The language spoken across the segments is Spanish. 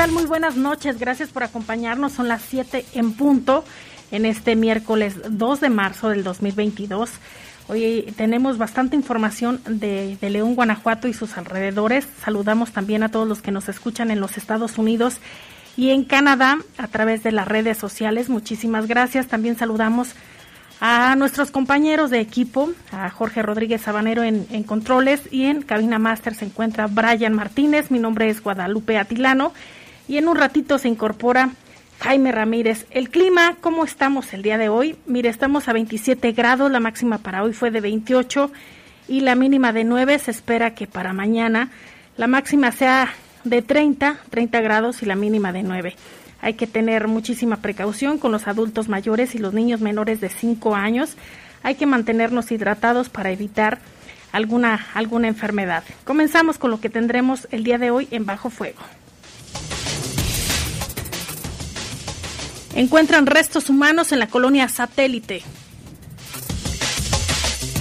tal? Muy buenas noches. Gracias por acompañarnos. Son las 7 en punto en este miércoles 2 de marzo del 2022. Hoy tenemos bastante información de, León, Guanajuato y sus alrededores. Saludamos también a todos los que nos escuchan en los Estados Unidos y en Canadá a través de las redes sociales. Muchísimas gracias. También saludamos a nuestros compañeros de equipo, a Jorge Rodríguez Sabanero en, en, controles y en cabina máster se encuentra Brian Martínez. Mi nombre es Guadalupe Atilano y en un ratito se incorpora Jaime Ramírez. El clima, ¿cómo estamos el día de hoy? Mire, estamos a 27 grados, la máxima para hoy fue de 28 y la mínima de 9. Se espera que para mañana la máxima sea de 30, 30 grados y la mínima de 9. Hay que tener muchísima precaución con los adultos mayores y los niños menores de 5 años. Hay que mantenernos hidratados para evitar alguna, alguna enfermedad. Comenzamos con lo que tendremos el día de hoy en Bajo Fuego. Encuentran restos humanos en la colonia satélite.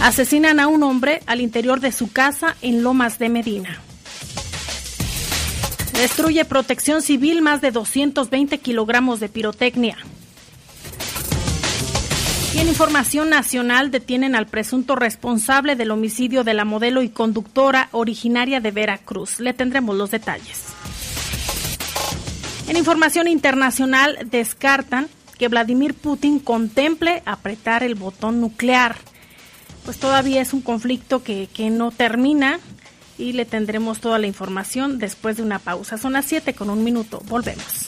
Asesinan a un hombre al interior de su casa en Lomas de Medina. Destruye protección civil más de 220 kilogramos de pirotecnia. Y en información nacional detienen al presunto responsable del homicidio de la modelo y conductora originaria de Veracruz. Le tendremos los detalles. En información internacional descartan que Vladimir Putin contemple apretar el botón nuclear. Pues todavía es un conflicto que, que no termina y le tendremos toda la información después de una pausa. Son las 7 con un minuto. Volvemos.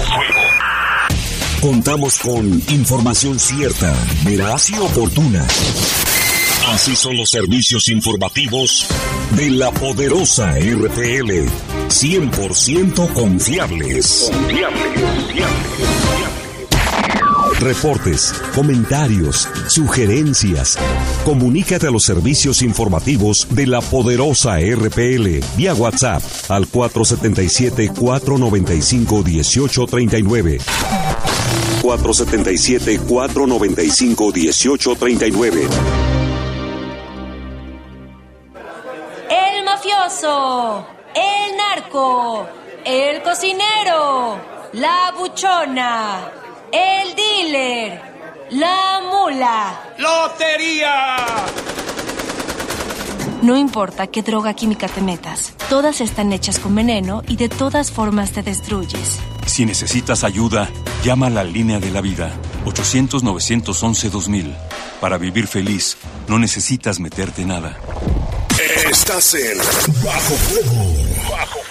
Contamos con información cierta, veraz y oportuna. Así son los servicios informativos de la poderosa RTL. 100% confiables. Confiables, confiables. Reportes, comentarios, sugerencias. Comunícate a los servicios informativos de la poderosa RPL vía WhatsApp al 477-495-1839. 477-495-1839. El mafioso, el narco, el cocinero, la buchona, el dealer, la mula. ¡Lotería! No importa qué droga química te metas, todas están hechas con veneno y de todas formas te destruyes. Si necesitas ayuda, llama a la línea de la vida, 800-911-2000. Para vivir feliz, no necesitas meterte nada. Estás en Bajo. Bajo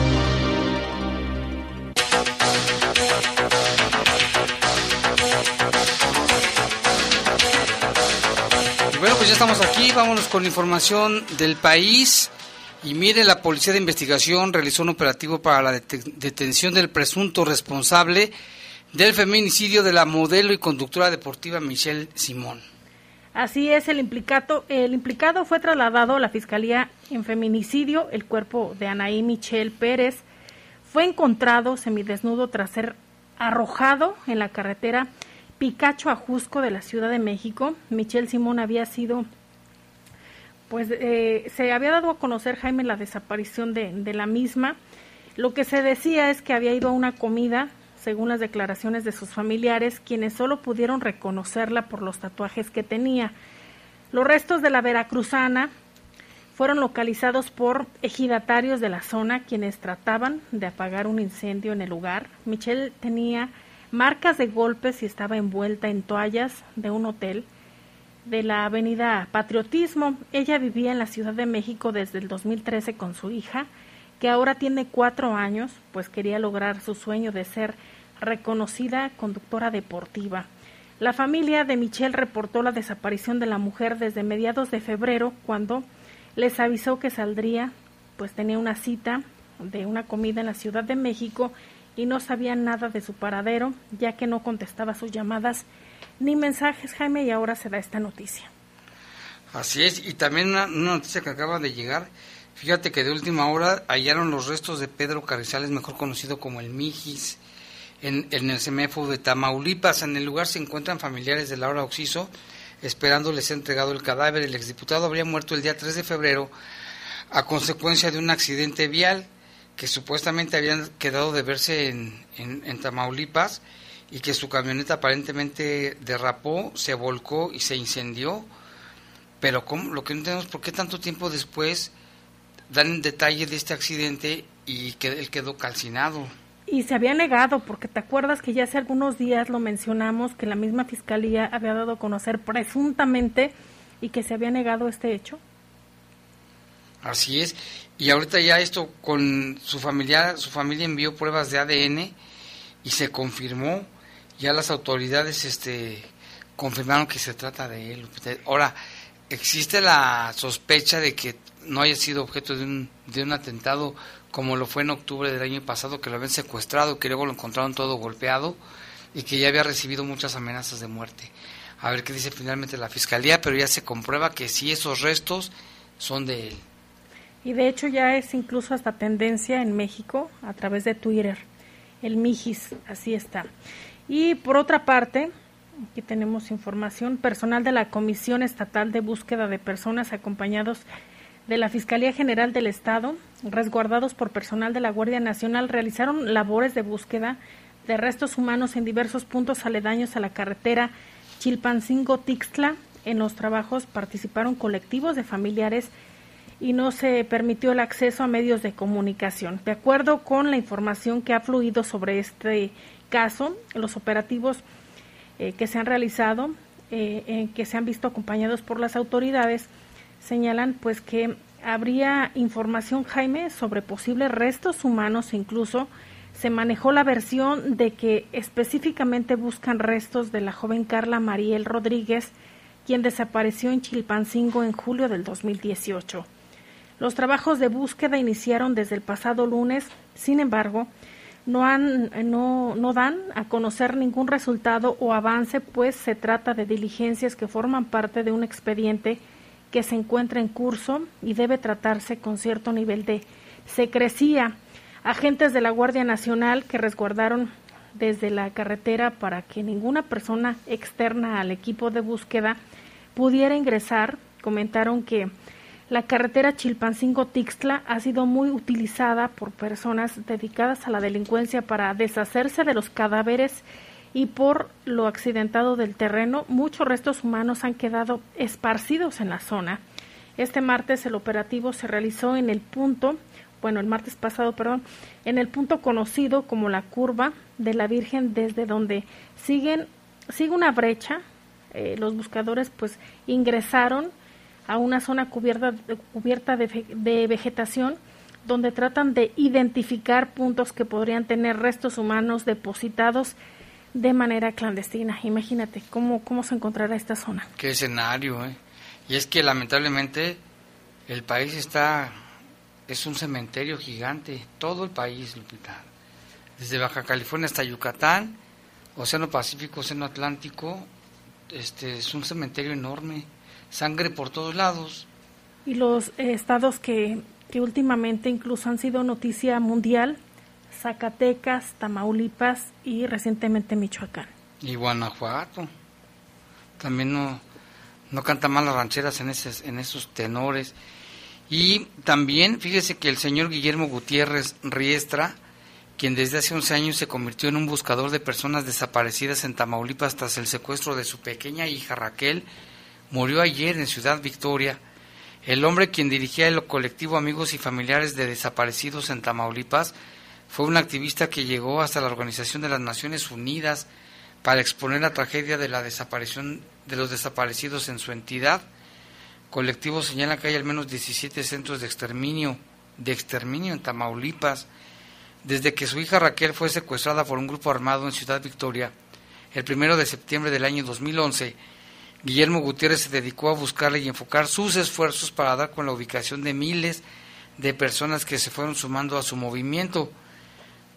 Estamos aquí, vámonos con información del país. Y mire, la Policía de Investigación realizó un operativo para la detención del presunto responsable del feminicidio de la modelo y conductora deportiva Michelle Simón. Así es, el implicado, el implicado fue trasladado a la Fiscalía en feminicidio. El cuerpo de Anaí Michelle Pérez fue encontrado semidesnudo tras ser arrojado en la carretera Picacho Ajusco de la Ciudad de México. Michelle Simón había sido, pues eh, se había dado a conocer Jaime la desaparición de, de la misma. Lo que se decía es que había ido a una comida, según las declaraciones de sus familiares, quienes solo pudieron reconocerla por los tatuajes que tenía. Los restos de la veracruzana fueron localizados por ejidatarios de la zona quienes trataban de apagar un incendio en el lugar. Michelle tenía marcas de golpes y estaba envuelta en toallas de un hotel. De la avenida Patriotismo. Ella vivía en la Ciudad de México desde el 2013 con su hija, que ahora tiene cuatro años, pues quería lograr su sueño de ser reconocida conductora deportiva. La familia de Michelle reportó la desaparición de la mujer desde mediados de febrero, cuando les avisó que saldría, pues tenía una cita de una comida en la Ciudad de México y no sabía nada de su paradero, ya que no contestaba sus llamadas ni mensajes, Jaime, y ahora se da esta noticia. Así es, y también una, noticia que acaba de llegar, fíjate que de última hora hallaron los restos de Pedro Carrizales, mejor conocido como el Mijis, en, el CEMEFO de Tamaulipas. En el lugar se encuentran familiares de Laura Oxiso, esperando les ha entregado el cadáver. El exdiputado habría muerto el día 3 de febrero a consecuencia de un accidente vial que supuestamente habían quedado de verse en, Tamaulipas y que su camioneta aparentemente derrapó, se volcó y se incendió. Pero ¿cómo? lo que no entendemos por qué tanto tiempo después dan detalle de este accidente y que él quedó calcinado. Y se había negado, porque te acuerdas que ya hace algunos días lo mencionamos, que la misma fiscalía había dado a conocer presuntamente y que se había negado este hecho. Así es. Y ahorita ya esto con su familia, su familia envió pruebas de ADN y se confirmó. Ya las autoridades este, confirmaron que se trata de él. Ahora, existe la sospecha de que no haya sido objeto de un, de un atentado como lo fue en octubre del año pasado, que lo habían secuestrado, que luego lo encontraron todo golpeado y que ya había recibido muchas amenazas de muerte. A ver qué dice finalmente la fiscalía, pero ya se comprueba que sí esos restos son de él. Y de hecho ya es incluso hasta tendencia en México a través de Twitter. El Mijis, así está. Y por otra parte, aquí tenemos información, personal de la Comisión Estatal de Búsqueda de Personas acompañados de la Fiscalía General del Estado, resguardados por personal de la Guardia Nacional, realizaron labores de búsqueda de restos humanos en diversos puntos aledaños a la carretera Chilpancingo-Tixtla. En los trabajos participaron colectivos de familiares y no se permitió el acceso a medios de comunicación. De acuerdo con la información que ha fluido sobre este caso, los operativos eh, que se han realizado, eh, que se han visto acompañados por las autoridades, señalan pues que habría información, Jaime, sobre posibles restos humanos, incluso se manejó la versión de que específicamente buscan restos de la joven Carla Mariel Rodríguez, quien desapareció en Chilpancingo en julio del 2018. Los trabajos de búsqueda iniciaron desde el pasado lunes, sin embargo, no, han, no, no dan a conocer ningún resultado o avance, pues se trata de diligencias que forman parte de un expediente que se encuentra en curso y debe tratarse con cierto nivel de secrecía. Agentes de la Guardia Nacional que resguardaron desde la carretera para que ninguna persona externa al equipo de búsqueda pudiera ingresar comentaron que la carretera Chilpancingo-Tixtla ha sido muy utilizada por personas dedicadas a la delincuencia para deshacerse de los cadáveres y por lo accidentado del terreno, muchos restos humanos han quedado esparcidos en la zona. Este martes el operativo se realizó en el punto, bueno, el martes pasado, perdón, en el punto conocido como la curva de la Virgen, desde donde siguen, sigue una brecha. Eh, los buscadores pues ingresaron a una zona cubierta, cubierta de, vegetación donde tratan de identificar puntos que podrían tener restos humanos depositados de manera clandestina. Imagínate cómo, cómo se encontrará esta zona. Qué escenario, ¿eh? Y es que lamentablemente el país está, es un cementerio gigante, todo el país, Lupita. Desde Baja California hasta Yucatán, Océano Pacífico, Océano Atlántico, este es un cementerio enorme sangre por todos lados. Y los eh, estados que, que últimamente incluso han sido noticia mundial, Zacatecas, Tamaulipas y recientemente Michoacán. Y Guanajuato. También no, no canta mal las rancheras en, ese, en esos tenores. Y también, fíjese que el señor Guillermo Gutiérrez Riestra, quien desde hace 11 años se convirtió en un buscador de personas desaparecidas en Tamaulipas tras el secuestro de su pequeña hija Raquel, murió ayer en Ciudad Victoria. El hombre quien dirigía el colectivo Amigos y Familiares de Desaparecidos en Tamaulipas fue un activista que llegó hasta la Organización de las Naciones Unidas para exponer la tragedia de la desaparición de los desaparecidos en su entidad. Colectivos señalan que hay al menos 17 centros de exterminio, de exterminio en Tamaulipas. Desde que su hija Raquel fue secuestrada por un grupo armado en Ciudad Victoria, el primero de septiembre del año 2011, Guillermo Gutiérrez se dedicó a buscarle y enfocar sus esfuerzos para dar con la ubicación de miles de personas que se fueron sumando a su movimiento.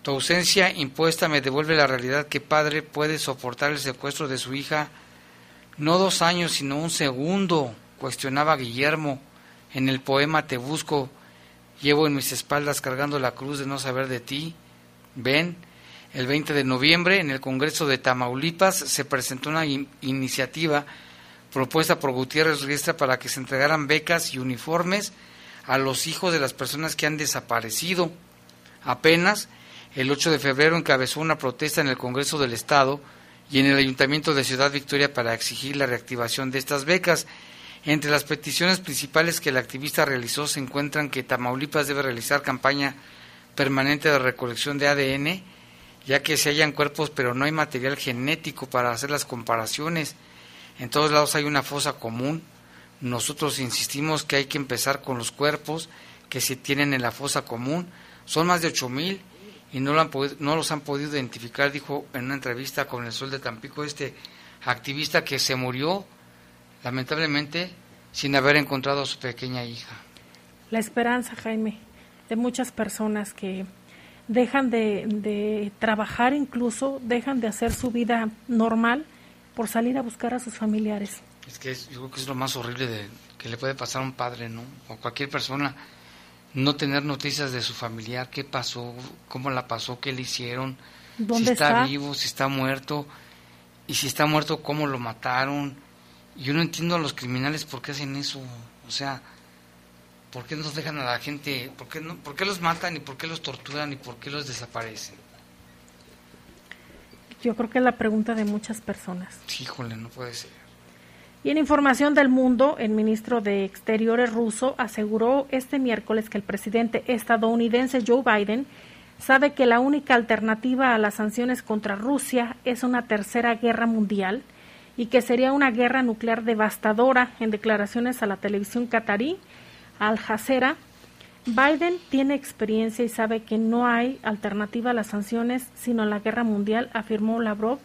Tu ausencia impuesta me devuelve la realidad que padre puede soportar el secuestro de su hija no dos años, sino un segundo, cuestionaba Guillermo en el poema Te busco, llevo en mis espaldas cargando la cruz de no saber de ti. Ven, el 20 de noviembre en el Congreso de Tamaulipas se presentó una iniciativa propuesta por Gutiérrez Riestra para que se entregaran becas y uniformes a los hijos de las personas que han desaparecido. Apenas el 8 de febrero encabezó una protesta en el Congreso del Estado y en el Ayuntamiento de Ciudad Victoria para exigir la reactivación de estas becas. Entre las peticiones principales que el activista realizó se encuentran que Tamaulipas debe realizar campaña permanente de recolección de ADN, ya que se hallan cuerpos pero no hay material genético para hacer las comparaciones. En todos lados hay una fosa común. Nosotros insistimos que hay que empezar con los cuerpos que se tienen en la fosa común. Son más de ocho mil y no, lo han no los han podido identificar, dijo en una entrevista con el Sol de Tampico este activista que se murió lamentablemente sin haber encontrado a su pequeña hija. La esperanza, Jaime, de muchas personas que dejan de, de trabajar incluso, dejan de hacer su vida normal por salir a buscar a sus familiares. Es que yo creo que es lo más horrible de, que le puede pasar a un padre, ¿no? O a cualquier persona no tener noticias de su familiar, qué pasó, cómo la pasó, qué le hicieron, si está, vivo, si está muerto, y si está muerto, cómo lo mataron. Yo no entiendo a los criminales por qué hacen eso, o sea, ¿por qué nos dejan a la gente, por qué, no, por qué los matan y por qué los torturan y por qué los desaparecen? Yo creo que es la pregunta de muchas personas. Híjole, no puede ser. Y en información del mundo, el ministro de Exteriores ruso aseguró este miércoles que el presidente estadounidense Joe Biden sabe que la única alternativa a las sanciones contra Rusia es una tercera guerra mundial y que sería una guerra nuclear devastadora en declaraciones a la televisión catarí Al Jazeera. Biden tiene experiencia y sabe que no hay alternativa a las sanciones sino la guerra mundial, afirmó Lavrov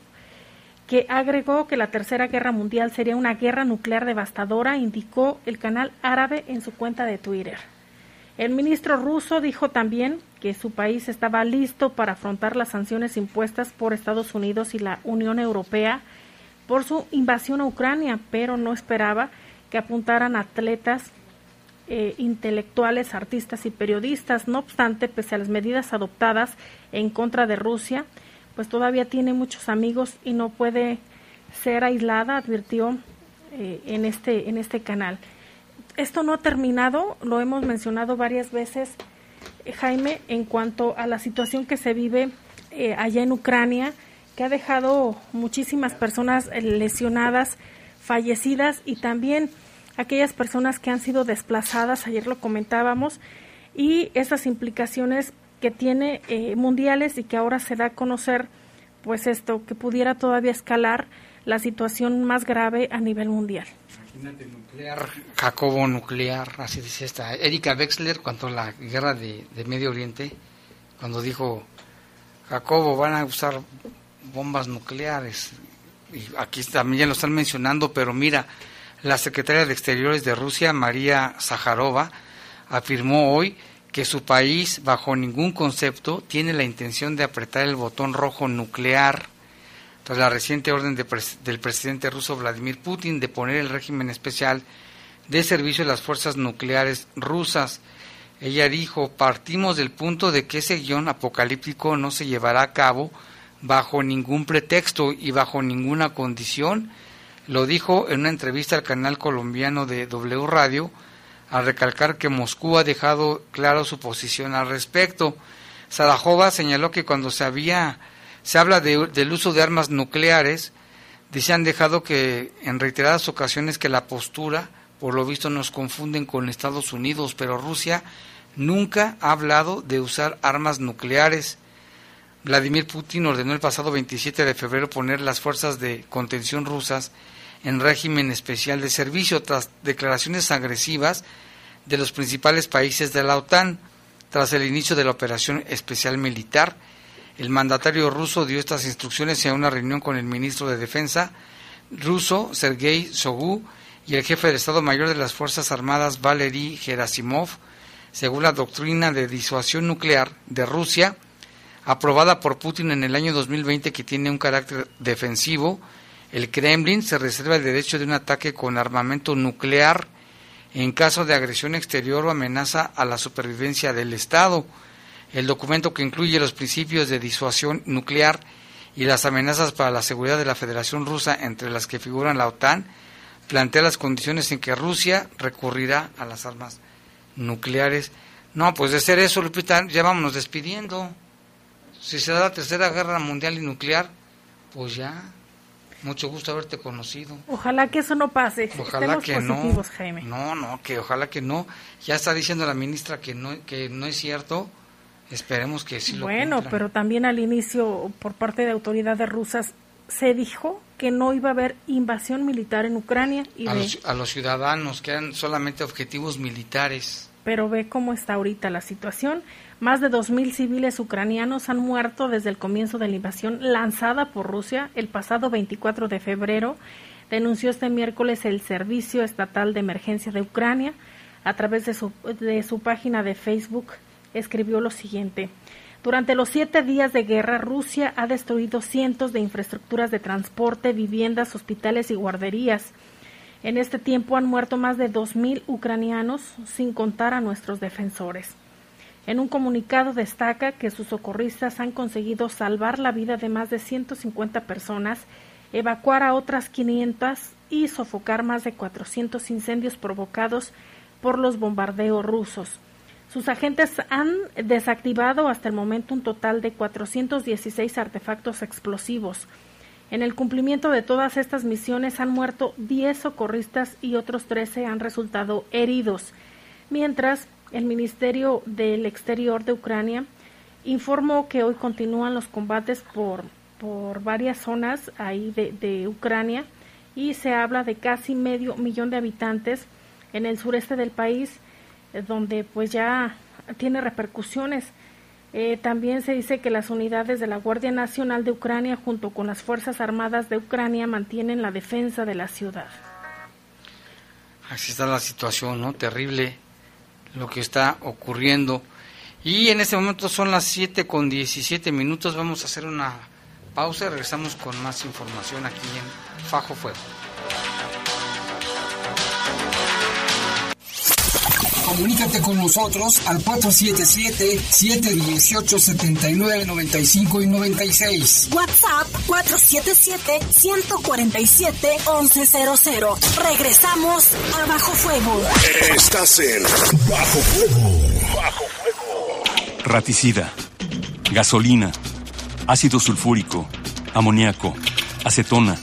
que agregó que la Tercera Guerra Mundial sería una guerra nuclear devastadora, indicó el canal árabe en su cuenta de Twitter. El ministro ruso dijo también que su país estaba listo para afrontar las sanciones impuestas por Estados Unidos y la Unión Europea por su invasión a Ucrania, pero no esperaba que apuntaran atletas, eh, intelectuales, artistas y periodistas. No obstante, pese a las medidas adoptadas en contra de Rusia, pues todavía tiene muchos amigos y no puede ser aislada, advirtió eh, en, este, en este canal. Esto no ha terminado, lo hemos mencionado varias veces, eh, Jaime, en cuanto a la situación que se vive eh, allá en Ucrania, que ha dejado muchísimas personas lesionadas, fallecidas y también aquellas personas que han sido desplazadas, ayer lo comentábamos, y esas implicaciones que tiene eh, mundiales y que ahora se da a conocer, pues esto, que pudiera todavía escalar la situación más grave a nivel mundial. Imagínate nuclear, Jacobo nuclear, así dice esta. Erika Wexler, cuando la guerra de, Medio Oriente, cuando dijo, Jacobo, van a usar bombas nucleares. Y aquí también ya lo están mencionando, pero mira, la secretaria de Exteriores de Rusia, María Zaharova, afirmó hoy que su país, bajo ningún concepto, tiene la intención de apretar el botón rojo nuclear tras la reciente orden del presidente ruso Vladimir Putin de poner el régimen especial de servicio de las fuerzas nucleares rusas. Ella dijo, partimos del punto de que ese guion apocalíptico no se llevará a cabo bajo ningún pretexto y bajo ninguna condición. Lo dijo en una entrevista al canal colombiano de W Radio, al recalcar que Moscú ha dejado claro su posición al respecto. Sadajova señaló que cuando se había se habla del uso de armas nucleares, dice han dejado que en reiteradas ocasiones que la postura, por lo visto, nos confunden con Estados Unidos, pero Rusia nunca ha hablado de usar armas nucleares. Vladimir Putin ordenó el pasado 27 de febrero poner las fuerzas de contención rusas en régimen especial de servicio tras declaraciones agresivas de los principales países de la OTAN. Tras el inicio de la operación especial militar, el mandatario ruso dio estas instrucciones en una reunión con el ministro de Defensa ruso, Sergei Shogu, y el jefe de Estado Mayor de las Fuerzas Armadas, Valery Gerasimov, según la doctrina de disuasión nuclear de Rusia, aprobada por Putin en el año 2020 que tiene un carácter defensivo, el Kremlin se reserva el derecho de un ataque con armamento nuclear en caso de agresión exterior o amenaza a la supervivencia del Estado. El documento que incluye los principios de disuasión nuclear y las amenazas para la seguridad de la Federación Rusa, entre las que figuran la OTAN, plantea las condiciones en que Rusia recurrirá a las armas nucleares. No, pues de ser eso, Lupita, ya vámonos despidiendo. Si se da la tercera guerra mundial y nuclear, pues ya. Mucho gusto haberte conocido. Ojalá que eso no pase. Ojalá que positivos, no. Jaime. No, no, que ojalá que no. Ya está diciendo la ministra que no, que no es cierto. Esperemos que sí lo Bueno, pero también al inicio, por parte de autoridades rusas, se dijo que no iba a haber invasión militar en Ucrania. Y a, ve, los, a los ciudadanos, que eran solamente objetivos militares. pero ve cómo está ahorita la situación. Más de 2.000 civiles ucranianos han muerto desde el comienzo de la invasión lanzada por Rusia el pasado 24 de febrero, denunció este miércoles el Servicio Estatal de Emergencia de Ucrania a través de su, de su página de Facebook. Escribió lo siguiente. Durante los siete días de guerra, Rusia ha destruido cientos de infraestructuras de transporte, viviendas, hospitales y guarderías. En este tiempo han muerto más de 2.000 ucranianos, sin contar a nuestros defensores. En un comunicado destaca que sus socorristas han conseguido salvar la vida de más de 150 personas, evacuar a otras 500 y sofocar más de 400 incendios provocados por los bombardeos rusos. Sus agentes han desactivado hasta el momento un total de 416 artefactos explosivos. En el cumplimiento de todas estas misiones han muerto 10 socorristas y otros 13 han resultado heridos, mientras el Ministerio del Exterior de Ucrania informó que hoy continúan los combates por, por varias zonas ahí de, de Ucrania y se habla de casi medio millón de habitantes en el sureste del país, eh, donde pues ya tiene repercusiones. Eh, también se dice que las unidades de la Guardia Nacional de Ucrania junto con las Fuerzas Armadas de Ucrania mantienen la defensa de la ciudad. Así está la situación, ¿no? Terrible lo que está ocurriendo. Y en este momento son las 7 con 17 minutos. Vamos a hacer una pausa y regresamos con más información aquí en Fajo Fuego. Comunícate con nosotros al 477-718-7995 y 96. WhatsApp 477-147-1100. Regresamos a Bajo Fuego. Estás en Bajo Fuego. Raticida, gasolina, ácido sulfúrico, amoníaco, acetona.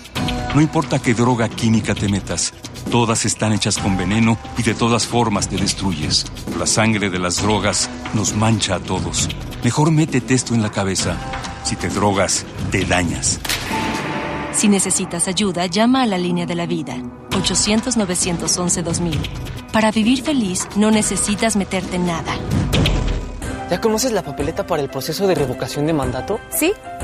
No importa qué droga química te metas, todas están hechas con veneno y de todas formas te destruyes. La sangre de las drogas nos mancha a todos. Mejor métete esto en la cabeza. Si te drogas, te dañas. Si necesitas ayuda, llama a la línea de la vida, 800-911-2000. Para vivir feliz, no necesitas meterte en nada. ¿Ya conoces la papeleta para el proceso de revocación de mandato? Sí,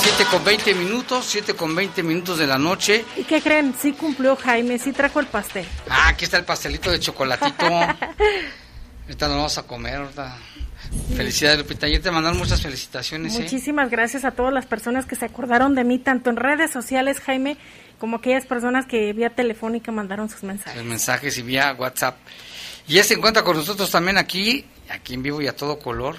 7 con 20 minutos, 7 con 20 minutos de la noche. ¿Y qué creen? Sí cumplió Jaime, sí trajo el pastel. Ah, aquí está el pastelito de chocolatito. ahorita nos vamos a comer, ahorita. Felicidades, Lupita. Ayer te mandaron muchas felicitaciones, ¿eh? Muchísimas gracias a todas las personas que se acordaron de mí, tanto en redes sociales, Jaime, como aquellas personas que vía telefónica mandaron sus mensajes. Los mensajes y vía WhatsApp. Y ya se encuentra con nosotros también aquí, aquí en vivo y a todo color.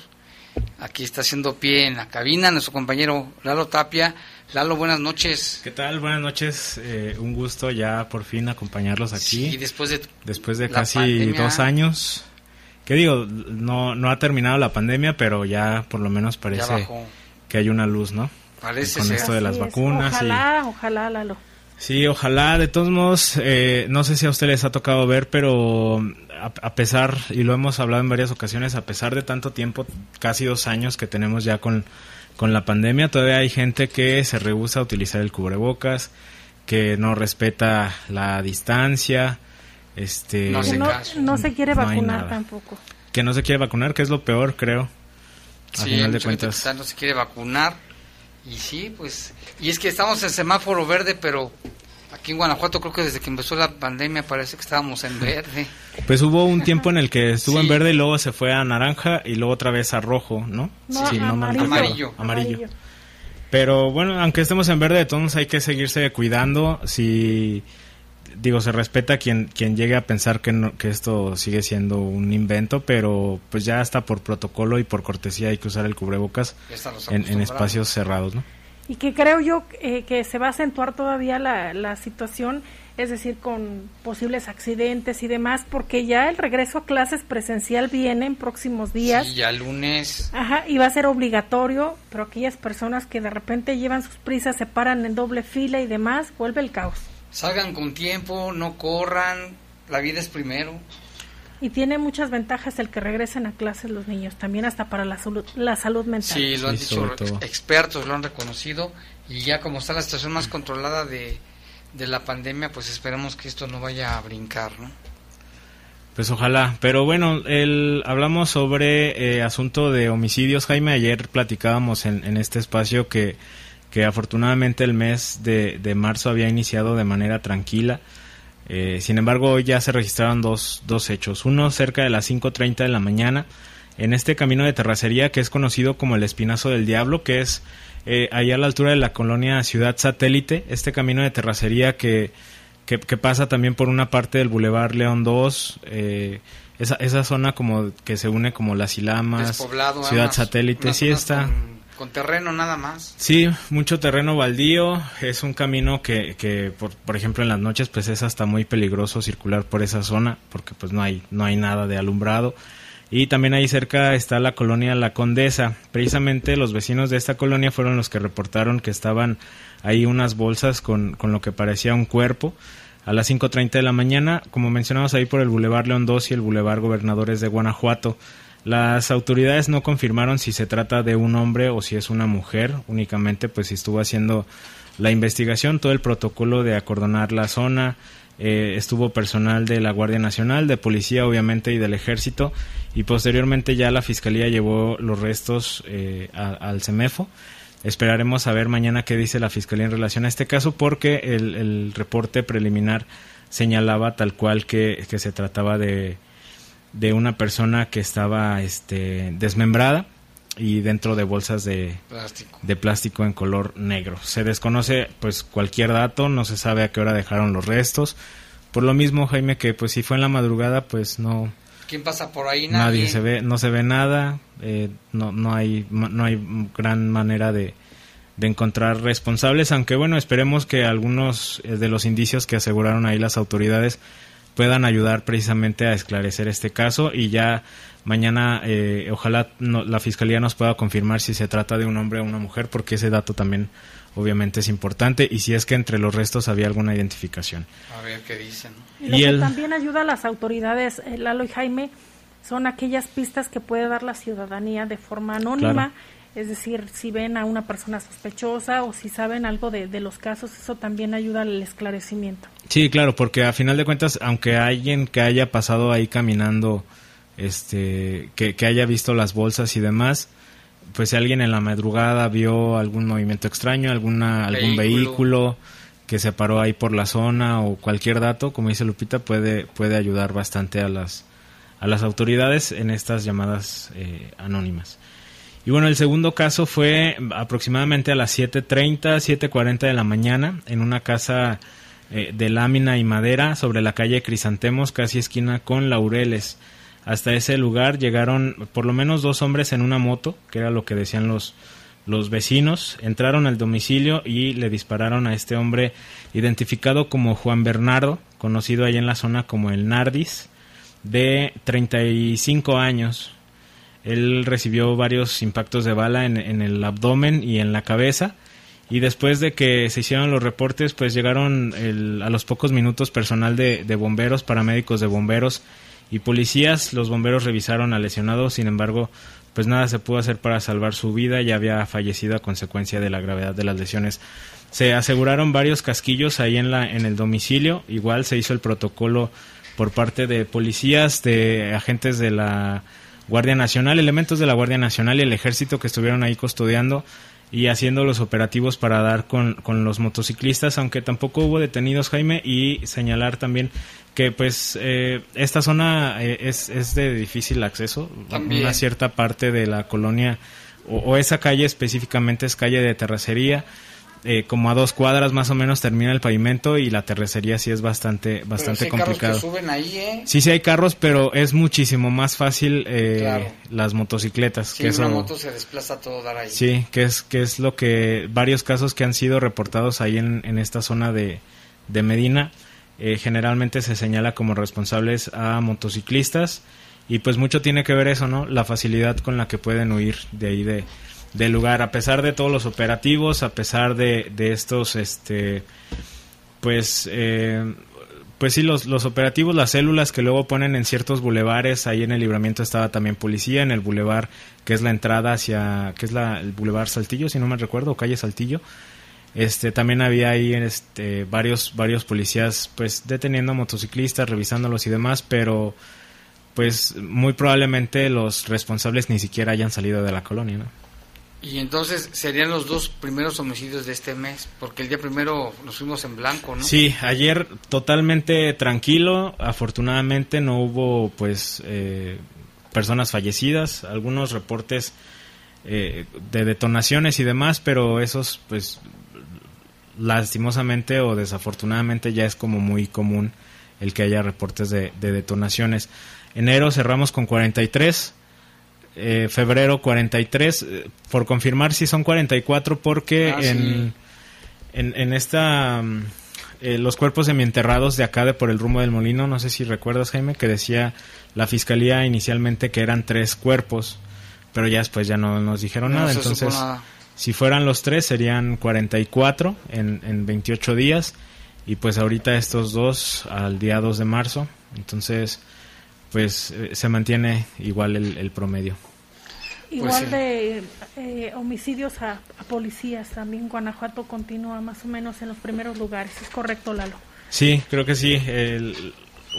Aquí está haciendo pie en la cabina nuestro compañero Lalo Tapia. Lalo, buenas noches. ¿Qué tal? Buenas noches. Eh, un gusto ya por fin acompañarlos aquí. Sí, después de, después de casi pandemia. dos años. ¿Qué digo? No, no ha terminado la pandemia, pero ya por lo menos parece que hay una luz, ¿no? Parece Con ser. esto de las Así es. vacunas. y- Ojalá, ojalá, Lalo. Sí, ojalá. De todos modos, eh, no sé si a ustedes les ha tocado ver, pero a, a pesar, y lo hemos hablado en varias ocasiones, a pesar de tanto tiempo, casi dos años que tenemos ya con, con la pandemia, todavía hay gente que se rehúsa a utilizar el cubrebocas, que no respeta la distancia, este, No Que hace no, se quiere No vacunar tampoco. que no se quiere vacunar, que es lo peor, creo. A Sí, final de cuentas. no se quiere vacunar. Y sí, pues. Y es que estamos en semáforo verde, pero aquí en Guanajuato creo que desde que empezó la pandemia parece que estábamos en verde. Pues hubo un tiempo en el que estuvo en verde y luego se fue a naranja y luego otra vez a rojo, ¿no? No, Sí, no amarillo. Amarillo. Amarillo. Pero bueno, aunque estemos en verde, de todos hay que seguirse cuidando. Si, digo, se respeta quien, quien llegue a pensar que, no- que esto sigue siendo un invento, pero pues ya hasta por protocolo y por cortesía hay que usar el cubrebocas en, espacios cerrados, ¿no? Y que creo yo eh, que se va a acentuar todavía la, la situación, es decir, con posibles accidentes y demás, porque ya el regreso a clases presencial viene en próximos días. Sí, ya lunes. Ajá, y va a ser obligatorio, pero aquellas personas que de repente llevan sus prisas, se paran en doble fila y demás, vuelve el caos. Salgan con tiempo, no corran. La vida es primero. Y tiene muchas ventajas el que regresen a clases los niños, también hasta para la salud, la salud mental. Sí, lo han Sí, dicho expertos, lo han reconocido. Y ya como está la situación más controlada de, de la pandemia, pues esperemos que esto no vaya a brincar, ¿no? Pues ojalá. Pero bueno, el, hablamos sobre eh, asunto de homicidios. Jaime, ayer platicábamos en, en este espacio que, que afortunadamente el mes de, de marzo había iniciado de manera tranquila. Eh, sin embargo, hoy ya se registraron dos, dos hechos. Uno cerca de las 5.30 de la mañana en este camino de terracería que es conocido como el Espinazo del Diablo, que es eh, ahí a la altura de la colonia Ciudad Satélite. Este camino de terracería que, que, que pasa también por una parte del Boulevard León 2, eh, esa, esa zona como que se une como Las Ilamas, Ciudad Satélite, sí está. Con, con terreno nada más. Sí, mucho terreno baldío, es un camino que, que por, por ejemplo en las noches pues es hasta muy peligroso circular por esa zona porque pues no hay no hay nada de alumbrado y también ahí cerca está la colonia La Condesa. Precisamente los vecinos de esta colonia fueron los que reportaron que estaban ahí unas bolsas con, con lo que parecía un cuerpo a las 5.30 de la mañana, como mencionamos ahí por el Boulevard León 2 y el Boulevard Gobernadores de Guanajuato. Las autoridades no confirmaron si se trata de un hombre o si es una mujer, únicamente pues si estuvo haciendo la investigación, todo el protocolo de acordonar la zona, eh, estuvo personal de la Guardia Nacional, de Policía obviamente y del Ejército y posteriormente ya la Fiscalía llevó los restos eh, al CEMEFO. Esperaremos a ver mañana qué dice la Fiscalía en relación a este caso porque el, el reporte preliminar señalaba tal cual que se trataba de, de una persona que estaba este, desmembrada y dentro de bolsas de Plástico. de plástico en color negro. Se desconoce pues cualquier dato, no se sabe a qué hora dejaron los restos. Por lo mismo, Jaime, que pues si fue en la madrugada, pues no ¿Quién pasa por ahí? nadie, Nadie. se ve, no se ve nada, eh, no no hay no hay gran manera de de encontrar responsables, aunque bueno, esperemos que algunos eh, de los indicios que aseguraron ahí las autoridades puedan ayudar precisamente a esclarecer este caso y ya mañana eh, ojalá la fiscalía nos pueda confirmar si se trata de un hombre o una mujer porque ese dato también obviamente es importante y si es que entre los restos había alguna identificación. A ver qué dicen. Y lo que también ayuda a las autoridades, eh, Lalo y Jaime, son aquellas pistas que puede dar la ciudadanía de forma anónima. Es decir, si ven a una persona sospechosa o si saben algo de, de, los casos, eso también ayuda al esclarecimiento. Sí, claro, porque a final de cuentas, aunque alguien que haya pasado ahí caminando, este, que, que haya visto las bolsas y demás, pues si alguien en la madrugada vio algún movimiento extraño, alguna, algún vehículo. que se paró ahí por la zona o cualquier dato, como dice Lupita, puede, puede ayudar bastante a las, a las autoridades en estas llamadas eh, anónimas. Y bueno, el segundo caso fue aproximadamente a las 7.30, 7.40 de la mañana en una casa eh, de lámina y madera sobre la calle Crisantemos, casi esquina con Laureles. Hasta ese lugar llegaron por lo menos dos hombres en una moto, que era lo que decían los, los vecinos. Entraron al domicilio y le dispararon a este hombre identificado como Juan Bernardo, conocido ahí en la zona como el Nardis, de 35 años. Él recibió varios impactos de bala en, el abdomen y en la cabeza y después de que se hicieron los reportes, pues llegaron a los pocos minutos personal de, de, bomberos, paramédicos de bomberos y policías. Los bomberos revisaron al lesionado, sin embargo, pues nada se pudo hacer para salvar su vida, ya había fallecido a consecuencia de la gravedad de las lesiones. Se aseguraron varios casquillos ahí en, la, en el domicilio, igual se hizo el protocolo por parte de policías, de agentes de la Guardia Nacional, elementos de la Guardia Nacional y el ejército que estuvieron ahí custodiando y haciendo los operativos para dar con, con, los motociclistas, aunque tampoco hubo detenidos, Jaime, y señalar también que pues eh, esta zona eh, es, es, de difícil acceso, una cierta parte de la colonia o, o, esa calle específicamente es calle de terracería, eh, como a dos cuadras más o menos termina el pavimento y la terracería sí es bastante bastante sí complicado. suben ahí, ¿eh? Sí, sí hay carros, pero es muchísimo más fácil eh, claro. las motocicletas. Sí, que una eso, moto se desplaza todo dar ahí. Sí, que es que es lo que varios casos que han sido reportados ahí en, en esta zona de, de Medina eh, generalmente se señala como responsables a motociclistas y pues mucho tiene que ver eso, ¿no? La facilidad con la que pueden huir de ahí de del lugar a pesar de todos los operativos a pesar de, de estos este pues eh, pues sí los, los operativos las células que luego ponen en ciertos bulevares ahí en el libramiento estaba también policía en el bulevar que es la entrada hacia que es la el bulevar Saltillo si no me recuerdo calle Saltillo este también había ahí este varios varios policías pues deteniendo a motociclistas revisándolos y demás pero pues muy probablemente los responsables ni siquiera hayan salido de la colonia ¿no? Y entonces serían los dos primeros homicidios de este mes, porque el día primero nos fuimos en blanco, ¿no? Sí, ayer totalmente tranquilo, afortunadamente no hubo pues eh, personas fallecidas, algunos reportes eh, de detonaciones y demás, pero esos pues lastimosamente o desafortunadamente ya es como muy común el que haya reportes de, de detonaciones. Enero cerramos con 43, eh, febrero 43, eh, por confirmar si son 44 porque Ah, en, sí. en, en esta... mm, eh, los cuerpos semienterrados de acá de por el rumbo del molino, no sé si recuerdas Jaime, que decía la fiscalía inicialmente que eran tres cuerpos, pero ya después ya no nos dijeron No nada, entonces nada. si fueran los tres serían 44 en, en 28 días y pues ahorita estos dos al día 2 de marzo, entonces pues eh, se mantiene igual el, el promedio. Igual Pues sí. de eh, homicidios a, a policías, también Guanajuato continúa más o menos en los primeros lugares, ¿es correcto Lalo? Sí, creo que sí. El,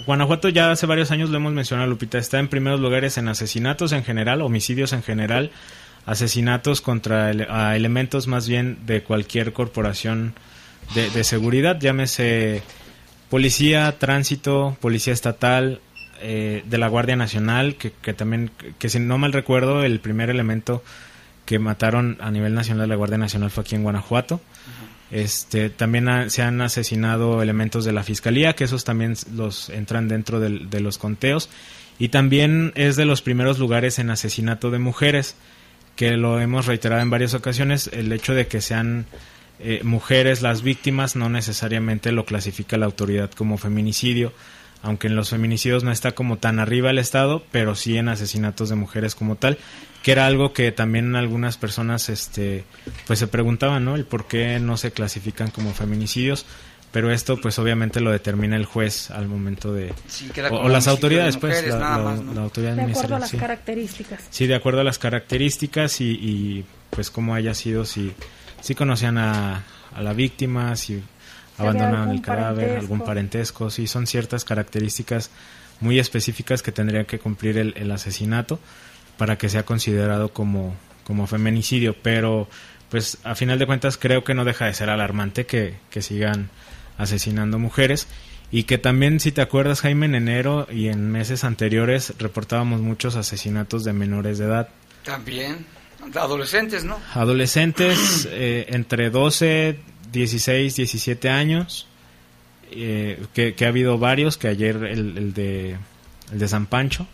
Guanajuato ya hace varios años lo hemos mencionado, Lupita, está en primeros lugares en asesinatos en general, homicidios en general, asesinatos contra ele- a elementos más bien de cualquier corporación de, de seguridad, llámese policía, tránsito, policía estatal, eh, de la Guardia Nacional, que, que también, que si no mal recuerdo, el primer elemento que mataron a nivel nacional de la Guardia Nacional fue aquí en Guanajuato. Este, también ha- se han asesinado elementos de la fiscalía, que esos también los entran dentro del- de los conteos. Y también es de los primeros lugares en asesinato de mujeres, que lo hemos reiterado en varias ocasiones. El hecho de que sean eh, mujeres las víctimas no necesariamente lo clasifica la autoridad como feminicidio. Aunque en los feminicidios no está como tan arriba el Estado, pero sí en asesinatos de mujeres como tal, que era algo que también algunas personas este pues se preguntaban, ¿no? El por qué no se clasifican como feminicidios, pero esto pues obviamente lo determina el juez al momento de o, las autoridades pues la, autoridad de acuerdo a las características. Sí de acuerdo a las características y, y pues cómo haya sido si si conocían a, a la víctima si abandonaron el cadáver, algún parentesco, sí, son ciertas características muy específicas que tendría que cumplir el, asesinato para que sea considerado como, como feminicidio, pero pues a final de cuentas creo que no deja de ser alarmante que, que sigan asesinando mujeres y que también si te acuerdas Jaime en enero y en meses anteriores reportábamos muchos asesinatos de menores de edad. También, adolescentes, ¿no? Adolescentes eh, entre 12, 16, 17 años, eh, que, ha habido varios, que ayer el, de, el de San Pancho.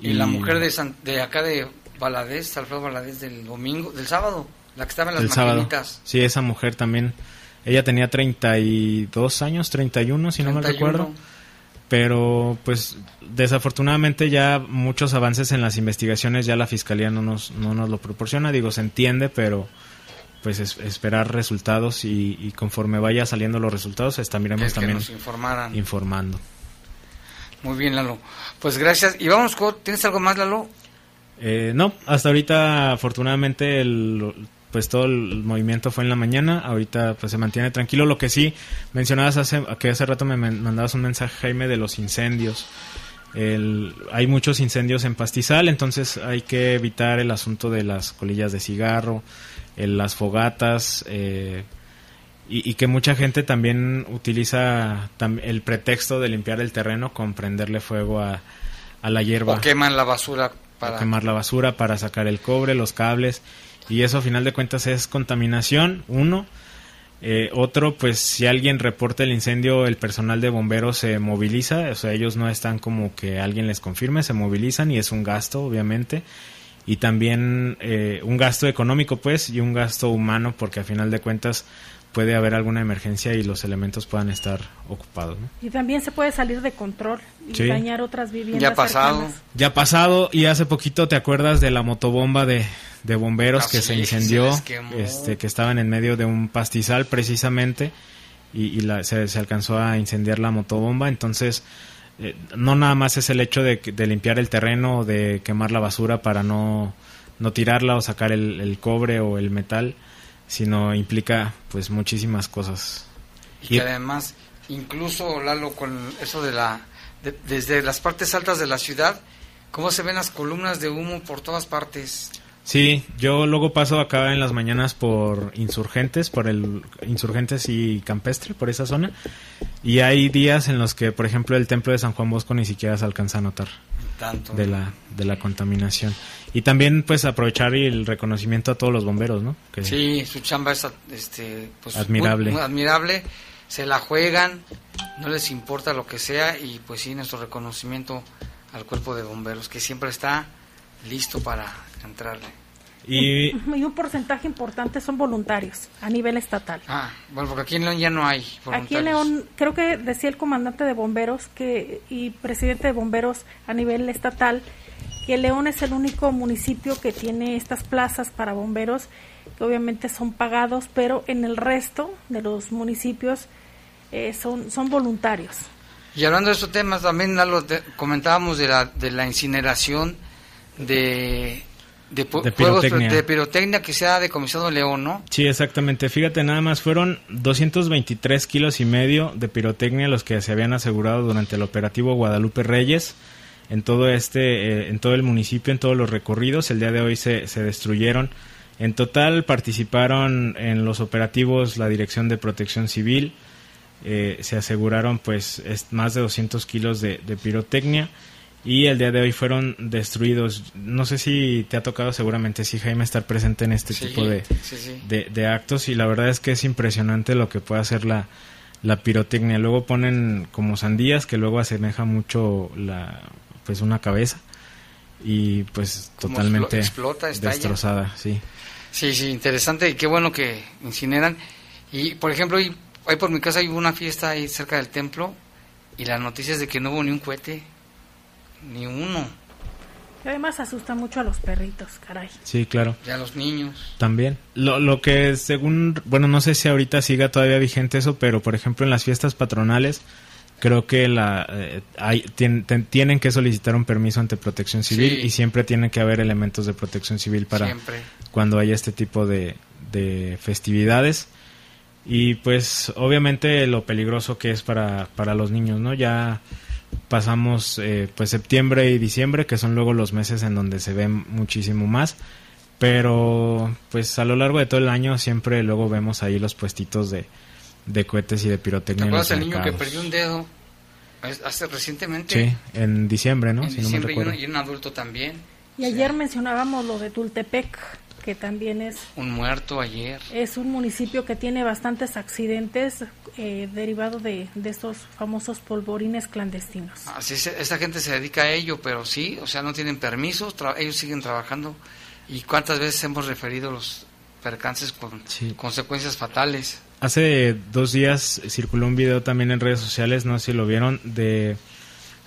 Y, la mujer de, de acá de Valadez, Alfredo Valadez, del domingo, del sábado, la que estaba en las maquinitas. Sí, esa mujer también, ella tenía 32 años, 31 si no me recuerdo. Pero pues desafortunadamente ya muchos avances en las investigaciones ya la fiscalía no nos, no nos lo proporciona, digo, se entiende, pero pues esperar resultados y, conforme vaya saliendo los resultados estaremos también informando. Muy bien, Lalo. Pues gracias. Y vamos, ¿tienes algo más, Lalo? Eh, no, hasta ahorita afortunadamente el, pues todo el movimiento fue en la mañana, ahorita pues se mantiene tranquilo. Lo que sí mencionabas hace, que hace rato me mandabas un mensaje, Jaime, de los incendios. El, hay muchos incendios en pastizal, entonces hay que evitar el asunto de las colillas de cigarro, en las fogatas eh, y, que mucha gente también utiliza el pretexto de limpiar el terreno con prenderle fuego a, la hierba. O queman la basura para... quemar la basura para sacar el cobre, los cables y eso a final de cuentas es contaminación, uno. Eh, otro, pues si alguien reporta el incendio, el personal de bomberos se moviliza, o sea, ellos no están como que alguien les confirme, se movilizan y es un gasto, obviamente y también eh, un gasto económico pues y un gasto humano porque a final de cuentas puede haber alguna emergencia y los elementos puedan estar ocupados. Y también se puede salir de control y dañar otras viviendas. Ya ha pasado. Ya ha pasado y hace poquito te acuerdas de la motobomba de, de bomberos que se incendió, este, que estaban en medio de un pastizal precisamente y, y la, se, se alcanzó a incendiar la motobomba. Entonces eh, no nada más es el hecho de, limpiar el terreno o de quemar la basura para no, no tirarla o sacar el, cobre o el metal, sino implica pues muchísimas cosas. Y, además, incluso Lalo, con eso de la, desde las partes altas de la ciudad, cómo se ven las columnas de humo por todas partes. Sí, yo luego paso acá en las mañanas por Insurgentes, por el Insurgentes y Campestre, por esa zona. Y hay días en los que, por ejemplo, el templo de San Juan Bosco ni siquiera se alcanza a notar Tanto. de la de la contaminación. Y también, pues, aprovechar el reconocimiento a todos los bomberos, ¿no? Que sí, su chamba es este, pues, admirable. muy admirable. Se la juegan, no les importa lo que sea y, pues, sí, nuestro reconocimiento al cuerpo de bomberos que siempre está listo para entrarle. Y, un porcentaje importante son voluntarios a nivel estatal. Ah, bueno, porque aquí en León ya no hay voluntarios. Aquí en León, creo que decía el comandante de bomberos que y presidente de bomberos a nivel estatal que León es el único municipio que tiene estas plazas para bomberos que obviamente son pagados, pero en el resto de los municipios eh, son son voluntarios. Y hablando de estos temas, también lo comentábamos de la, de la incineración de de, pirotecnia. que se ha decomisado León, ¿no? Sí, exactamente. Fíjate, nada más fueron 223 kilos y medio de pirotecnia los que se habían asegurado durante el operativo Guadalupe Reyes en todo este, eh, en todo el municipio, en todos los recorridos. El día de hoy se, se destruyeron. En total participaron en los operativos la Dirección de Protección Civil. Eh, se aseguraron pues más de 200 kilos de, de pirotecnia y el día de hoy fueron destruidos. No sé si te ha tocado seguramente sí Jaime estar presente en este tipo de, de, actos y la verdad es que es impresionante lo que puede hacer la, la pirotecnia. Luego ponen como sandías que luego asemeja mucho la pues una cabeza y pues totalmente explota, destrozada, sí. Sí, sí, interesante y qué bueno que incineran. Y por ejemplo, ahí, por mi casa hay una fiesta ahí cerca del templo y la noticia es de que no hubo ni un cohete, ni uno. Y además asusta mucho a los perritos, caray. Sí, claro. Y a los niños. También. Lo, lo que según, bueno, no sé si ahorita siga todavía vigente eso, pero por ejemplo en las fiestas patronales creo que la eh, hay, tien- ten- tienen que solicitar un permiso ante protección civil Sí. y siempre tiene que haber elementos de protección civil para Siempre. cuando haya este tipo de, de festividades y pues obviamente lo peligroso que es para, para los niños no ya pasamos eh, pues septiembre y diciembre que son luego los meses en donde se ven muchísimo más. Pero pues a lo largo de todo el año siempre luego vemos ahí los puestitos de, de cohetes y de ¿Te pirotecnia en acuerdas del niño que perdió un dedo hace recientemente? sí en diciembre no En si no me diciembre y, recuerdo. un, y un adulto también. Y ayer mencionábamos lo de Tultepec, que también es, Un muerto ayer. es un municipio que tiene bastantes accidentes eh, derivados de, de estos famosos polvorines clandestinos. Así es, esta gente se dedica a ello, pero sí, o sea, no tienen permisos, ellos siguen trabajando. ¿Y cuántas veces hemos referido los percances con Sí. consecuencias fatales? Hace dos días circuló un video también en redes sociales, no sé si lo vieron, de,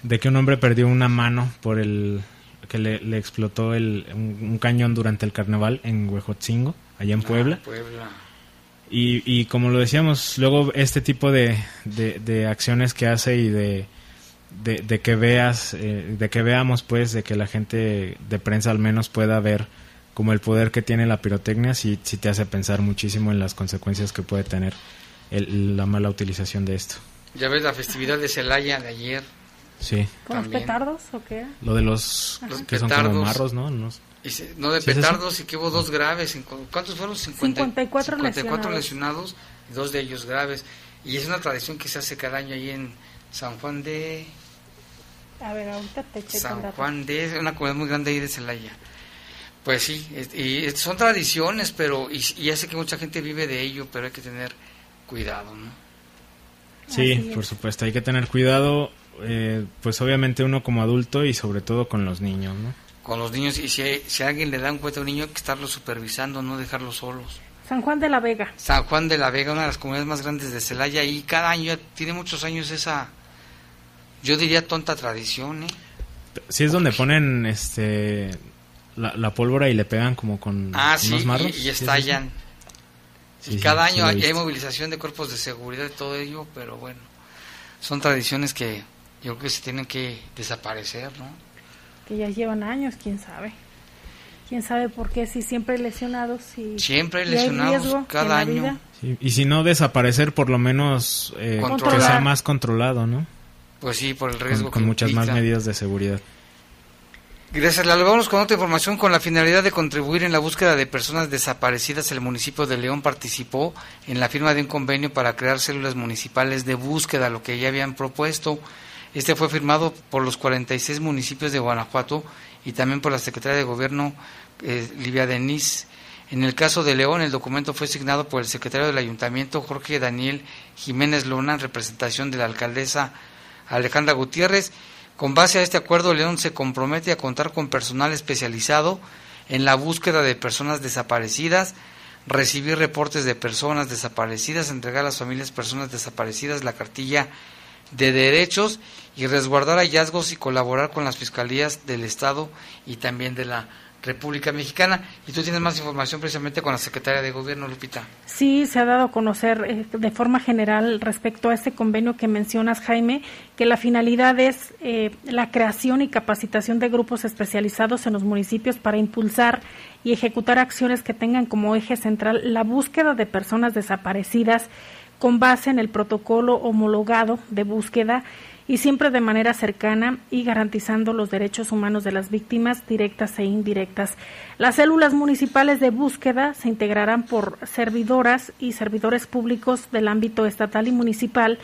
de que un hombre perdió una mano por el que le, le explotó el, un, un cañón durante el carnaval en Huejotzingo, allá en Puebla. Ah, Puebla. Y, y como lo decíamos, luego este tipo de, de, de acciones que hace y de, de, de que veas, eh, de que veamos pues, de que la gente de prensa al menos pueda ver como el poder que tiene la pirotecnia, sí, sí te hace pensar muchísimo en las consecuencias que puede tener el- la mala utilización de esto. Ya ves la festividad de Celaya de ayer. Sí, ¿Con los petardos o qué? lo de los, Los que son petardos. como marros, ¿no? Unos- se- no de ¿Sí es petardos y que hubo dos graves. ¿Cuántos fueron? 50 54 54 lesionados. lesionados y dos de ellos graves. Y es una tradición que se hace cada año ahí en San Juan de... A ver, ahorita te checo San. Juan de... Una comunidad muy grande ahí de Celaya. Pues sí, es- y es- son tradiciones, pero... Y, y hace que mucha gente vive de ello, pero hay que tener cuidado, ¿no? Sí, es. por supuesto, hay que tener cuidado, eh, pues obviamente uno como adulto y sobre todo con los niños, ¿no? Con los niños, y si, hay- si alguien le da un cuento a un niño, hay que estarlo supervisando, no dejarlos solos. San Juan de la Vega. San Juan de la Vega, una de las comunidades más grandes de Celaya, y cada año, tiene muchos años esa, yo diría tonta tradición, ¿eh? Sí es donde ponen este la, la pólvora y le pegan como con Ah, sí, unos marros. y, y ¿Sí es estallan. eso? Sí, y sí, cada sí año hay, movilización de cuerpos de seguridad y todo ello, pero bueno, son tradiciones que yo creo que se tienen que desaparecer, ¿no? que ya llevan años, quién sabe. Quién sabe por qué, si siempre lesionados y Siempre lesionados riesgo cada año. Sí, y si no desaparecer, por lo menos eh, que sea más controlado, ¿no? Pues sí, por el Con, riesgo con que muchas más medidas de seguridad. Gracias, Lalo. Vamos con otra información. Con la finalidad de contribuir en la búsqueda de personas desaparecidas, el municipio de León participó en la firma de un convenio para crear células municipales de búsqueda, lo que ya habían propuesto. Este fue firmado por los 46 municipios de Guanajuato y también por la secretaria de Gobierno, eh, Livia Denis. En el caso de León, el documento fue signado por el secretario del Ayuntamiento, Jorge Daniel Jiménez Luna, en representación de la alcaldesa Alejandra Gutiérrez. Con base a este acuerdo, León se compromete a contar con personal especializado en la búsqueda de personas desaparecidas, recibir reportes de personas desaparecidas, entregar a las familias personas desaparecidas la cartilla de derechos y resguardar hallazgos y colaborar con las fiscalías del Estado y también de la República Mexicana. Y tú tienes más información precisamente con la secretaria de Gobierno, Lupita. Sí, se ha dado a conocer eh, de forma general respecto a este convenio que mencionas, Jaime, que la finalidad es eh, la creación y capacitación de grupos especializados en los municipios para impulsar y ejecutar acciones que tengan como eje central la búsqueda de personas desaparecidas con base en el protocolo homologado de búsqueda y siempre de manera cercana y garantizando los derechos humanos de las víctimas directas e indirectas. Las células municipales de búsqueda se integrarán por servidoras y servidores públicos del ámbito estatal y municipal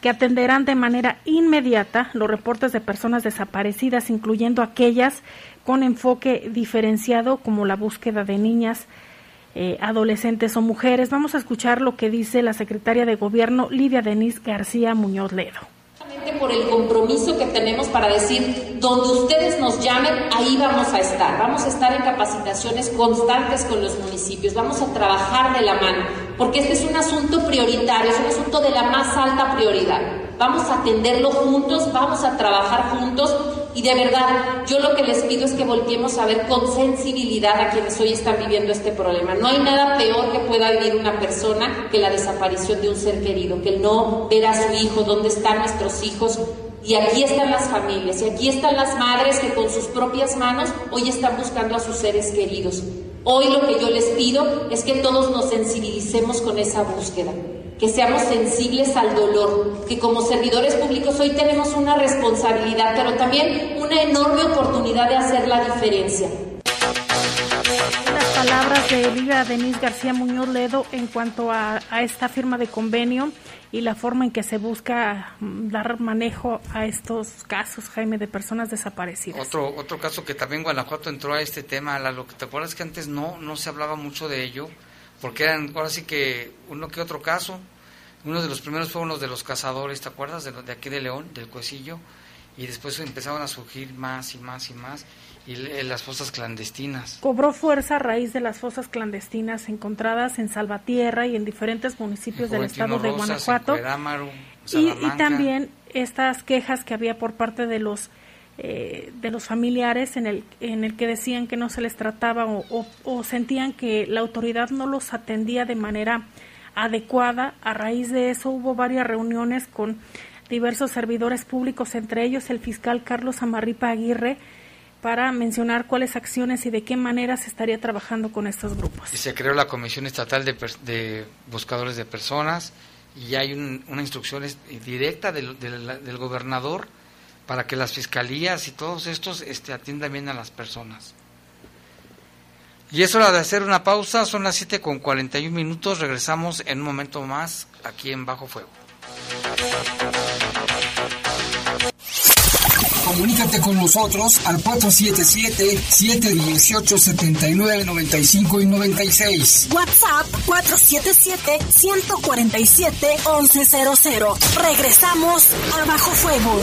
que atenderán de manera inmediata los reportes de personas desaparecidas, incluyendo aquellas con enfoque diferenciado como la búsqueda de niñas, eh, adolescentes o mujeres. Vamos a escuchar lo que dice la secretaria de Gobierno, Lidia Denise García Muñoz Ledo por el compromiso que tenemos para decir, donde ustedes nos llamen, ahí vamos a estar. Vamos a estar en capacitaciones constantes con los municipios, vamos a trabajar de la mano, porque este es un asunto prioritario, es un asunto de la más alta prioridad. Vamos a atenderlo juntos, vamos a trabajar juntos y de verdad yo lo que les pido es que volteemos a ver con sensibilidad a quienes hoy están viviendo este problema. No hay nada peor que pueda vivir una persona que la desaparición de un ser querido, que el no ver a su hijo, dónde están nuestros hijos, y aquí están las familias, y aquí están las madres que con sus propias manos hoy están buscando a sus seres queridos. Hoy lo que yo les pido es que todos nos sensibilicemos con esa búsqueda, que seamos sensibles al dolor, que como servidores públicos hoy tenemos una responsabilidad, pero también una enorme oportunidad de hacer la diferencia. Las palabras de Liga Denise García Muñoz Ledo en cuanto a, a esta firma de convenio y la forma en que se busca mm, dar manejo a estos casos, Jaime, de personas desaparecidas. Otro, otro caso que también Guanajuato entró a este tema, lo que te acuerdas que antes no, no se hablaba mucho de ello, porque eran ahora sí que uno que otro caso. Uno de los primeros fue uno de los cazadores, ¿te acuerdas? De, de aquí de León, del Cuecillo, y después empezaron a surgir más y más y más y las fosas clandestinas. Cobró fuerza a raíz de las fosas clandestinas encontradas en Salvatierra y en diferentes municipios del estado de Guanajuato. y, y, también estas quejas que había por parte de los eh, de los familiares en el en el que decían que no se les trataba o, sentían que la autoridad no los atendía de manera adecuada. A raíz de eso hubo varias reuniones con diversos servidores públicos, entre ellos el fiscal Carlos Amarripa Aguirre, para mencionar cuáles acciones y de qué manera se estaría trabajando con estos grupos. Y se creó la Comisión Estatal de, Buscadores de Personas y hay una instrucción directa del, del, gobernador para que las fiscalías y todos estos este, atiendan bien a las personas. Y es hora de hacer una pausa, son las 7 con 41 minutos, regresamos en un momento más aquí en Bajo Fuego. Comunícate con nosotros al 477-718-7995 y 96. WhatsApp 477-147-1100. Regresamos a Bajo Fuego.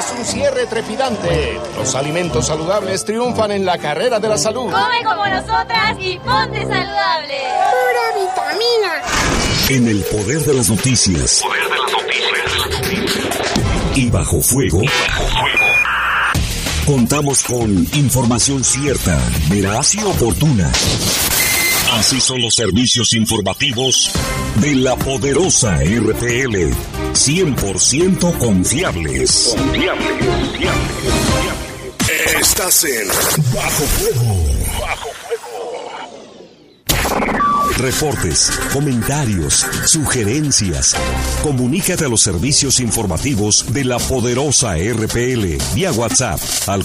es un cierre trepidante. Los alimentos saludables triunfan en la carrera de la salud. Come como nosotras y ponte saludable. Pura vitamina. En el poder de las noticias. Poder de las noticias. Y bajo fuego. Y bajo fuego. Contamos con información cierta, veraz y oportuna. Así son los servicios informativos de la poderosa RTL. 100% confiables. Confiables, confiables, Estás en Bajo Fuego. Bajo Fuego. Reportes, comentarios, sugerencias. Comunícate a los servicios informativos de la poderosa RPL vía WhatsApp al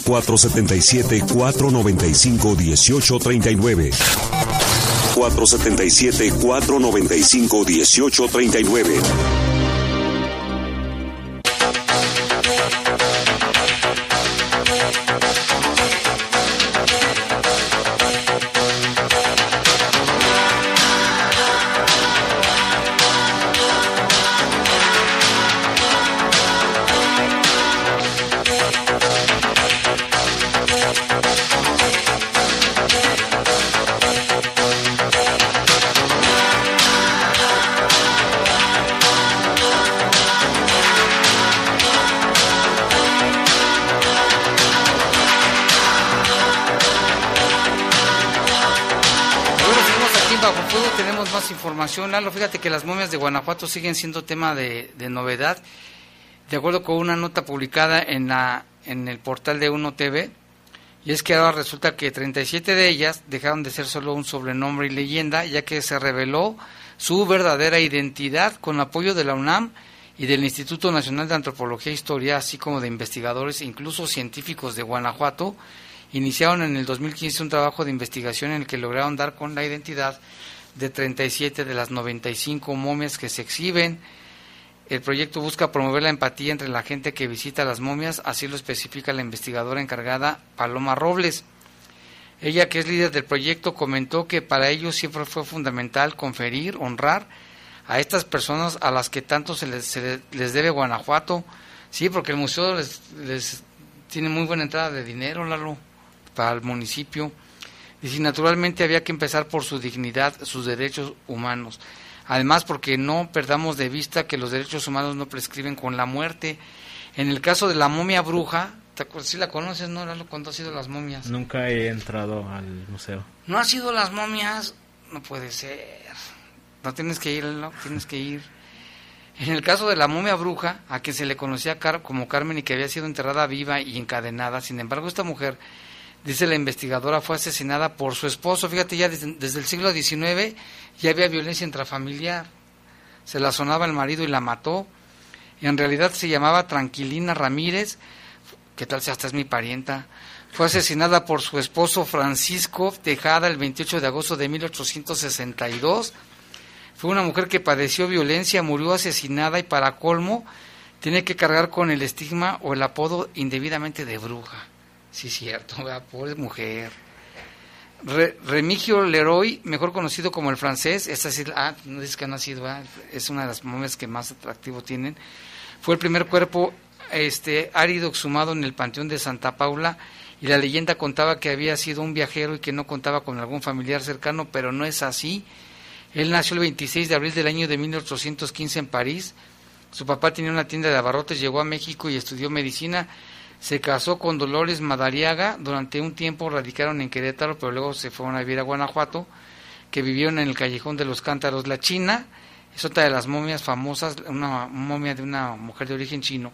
477 495 1839. 477-495-1839. Lalo, fíjate que las momias de Guanajuato siguen siendo tema de, novedad. De acuerdo con una nota publicada en, la, en el portal de Uno TV, Y es que ahora resulta que 37 de ellas dejaron de ser solo un sobrenombre y leyenda, ya que se reveló su verdadera identidad con apoyo de la UNAM y del Instituto Nacional de Antropología e Historia, así como de investigadores incluso científicos de Guanajuato, iniciaron en el 2015 un trabajo de investigación en el que lograron dar con la identidad de 37 de las 95 momias que se exhiben el proyecto busca promover la empatía entre la gente que visita las momias, así lo especifica la investigadora encargada Paloma Robles. Ella, que es líder del proyecto, comentó que para ellos siempre fue fundamental conferir, honrar a estas personas a las que tanto se les, les debe Guanajuato. Sí, porque el museo les, tiene muy buena entrada de dinero, Lalo, para el municipio. Y si naturalmente había que empezar por su dignidad, sus derechos humanos. Además, porque no perdamos de vista que los derechos humanos no prescriben con la muerte. En el caso de la momia bruja, si la conoces, no? ¿Cuándo ha sido las momias? Nunca he entrado al museo. ¿No ha sido las momias? No puede ser. No tienes que ir, no, tienes que ir. En el caso de la momia bruja, a quien se le conocía como Carmen y que había sido enterrada viva y encadenada, sin embargo, esta mujer dice la investigadora, fue asesinada por su esposo. Fíjate, ya desde, el siglo XIX ya había violencia intrafamiliar. Se la sonaba el marido y la mató. Y en realidad se llamaba Tranquilina Ramírez, que tal si hasta es mi parienta. Fue asesinada por su esposo Francisco Tejada el 28 de agosto de 1862. Fue una mujer que padeció violencia, murió asesinada y para colmo tiene que cargar con el estigma o el apodo indebidamente de bruja. Sí, cierto, pobre mujer. Remigio Leroy, mejor conocido como el francés, esta sí, ah, no dice que ha nacido, es una de las momias que más atractivo tienen. Fue el primer cuerpo este, árido exhumado en el Panteón de Santa Paula y la leyenda contaba que había sido un viajero y que no contaba con algún familiar cercano, pero no es así. Él nació el 26 de abril del año de 1815 en París. Su papá tenía una tienda de abarrotes, llegó a México y estudió medicina se casó con Dolores Madariaga, durante un tiempo radicaron en Querétaro, pero luego se fueron a vivir a Guanajuato, que vivieron en el Callejón de los Cántaros. La China es otra de las momias famosas, una momia de una mujer de origen chino,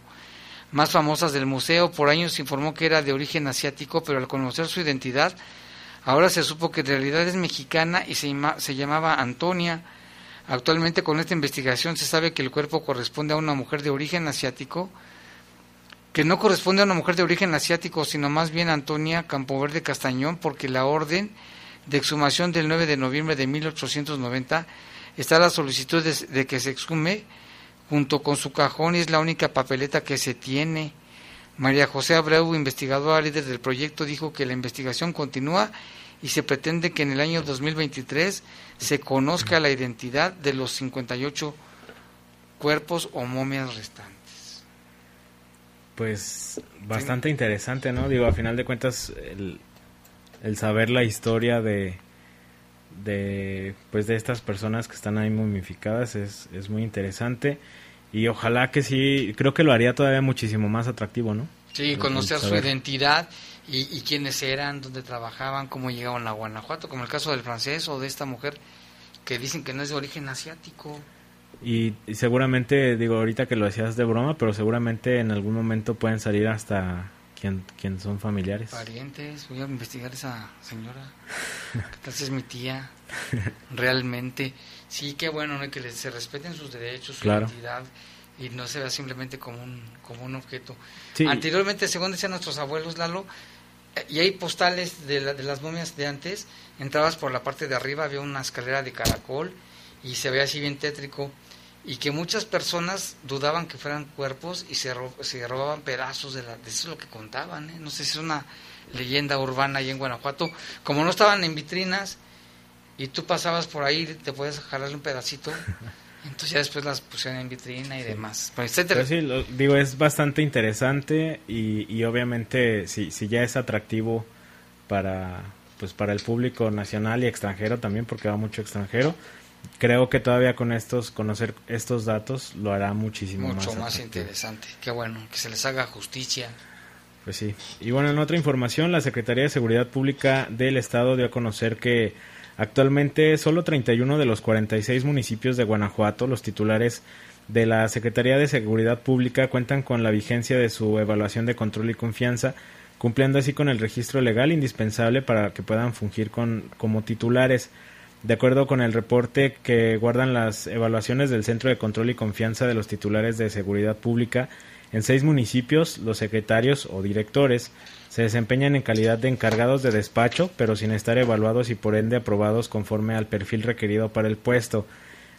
más famosas del museo. Por años se informó que era de origen asiático, pero al conocer su identidad, ahora se supo que en realidad es mexicana y se, se llamaba Antonia. Actualmente con esta investigación se sabe que el cuerpo corresponde a una mujer de origen asiático, que no corresponde a una mujer de origen asiático, sino más bien Antonia Campoverde Castañón, porque la orden de exhumación del 9 de noviembre de 1890 está la solicitud de, que se exhume junto con su cajón y es la única papeleta que se tiene. María José Abreu, investigadora líder del proyecto, dijo que la investigación continúa y se pretende que en el año 2023 se conozca la identidad de los 58 cuerpos o momias restantes pues bastante interesante, ¿no? Digo, a final de cuentas, el, el saber la historia de, de, pues de estas personas que están ahí momificadas es, es muy interesante y ojalá que sí, creo que lo haría todavía muchísimo más atractivo, ¿no? Sí, conocer su identidad y, y quiénes eran, dónde trabajaban, cómo llegaban a Guanajuato, como el caso del francés o de esta mujer que dicen que no es de origen asiático. Y, seguramente, digo, ahorita que lo decías de broma, pero seguramente en algún momento pueden salir hasta quien, quien son familiares. Parientes, voy a investigar esa señora. ¿Qué tal si es mi tía? Realmente. Sí, qué bueno, ¿no? que se respeten sus derechos, su identidad y no se vea simplemente como un, como un objeto. Anteriormente, según decían nuestros abuelos, Lalo, eh, y hay postales de, de las momias de antes, entrabas por la parte de arriba, había una escalera de caracol y se veía así bien tétrico y que muchas personas dudaban que fueran cuerpos y se, se robaban pedazos de, la, de eso es lo que contaban. ¿eh? No sé si es una leyenda urbana ahí en Guanajuato. Como no estaban en vitrinas y tú pasabas por ahí te puedes jalarle un pedacito, entonces ya después las pusieron en vitrina y demás. Pues, sí, digo, es bastante interesante y, y obviamente si, si ya es atractivo para pues para el público nacional y extranjero también porque va mucho extranjero creo que todavía con estos, conocer estos datos lo hará muchísimo más. Mucho más interesante. Qué bueno, que se les haga justicia. Pues sí. Y bueno, en otra información, la Secretaría de Seguridad Pública del Estado dio a conocer que actualmente solo 31 de los 46 municipios de Guanajuato, los titulares de la Secretaría de Seguridad Pública, cuentan con la vigencia de su evaluación de control y confianza cumpliendo así con el registro legal indispensable para que puedan fungir con, como titulares. De acuerdo con el reporte que guardan las evaluaciones del Centro de Control y Confianza de los titulares de seguridad pública, en seis municipios los secretarios o directores se desempeñan en calidad de encargados de despacho, pero sin estar evaluados y por ende aprobados conforme al perfil requerido para el puesto.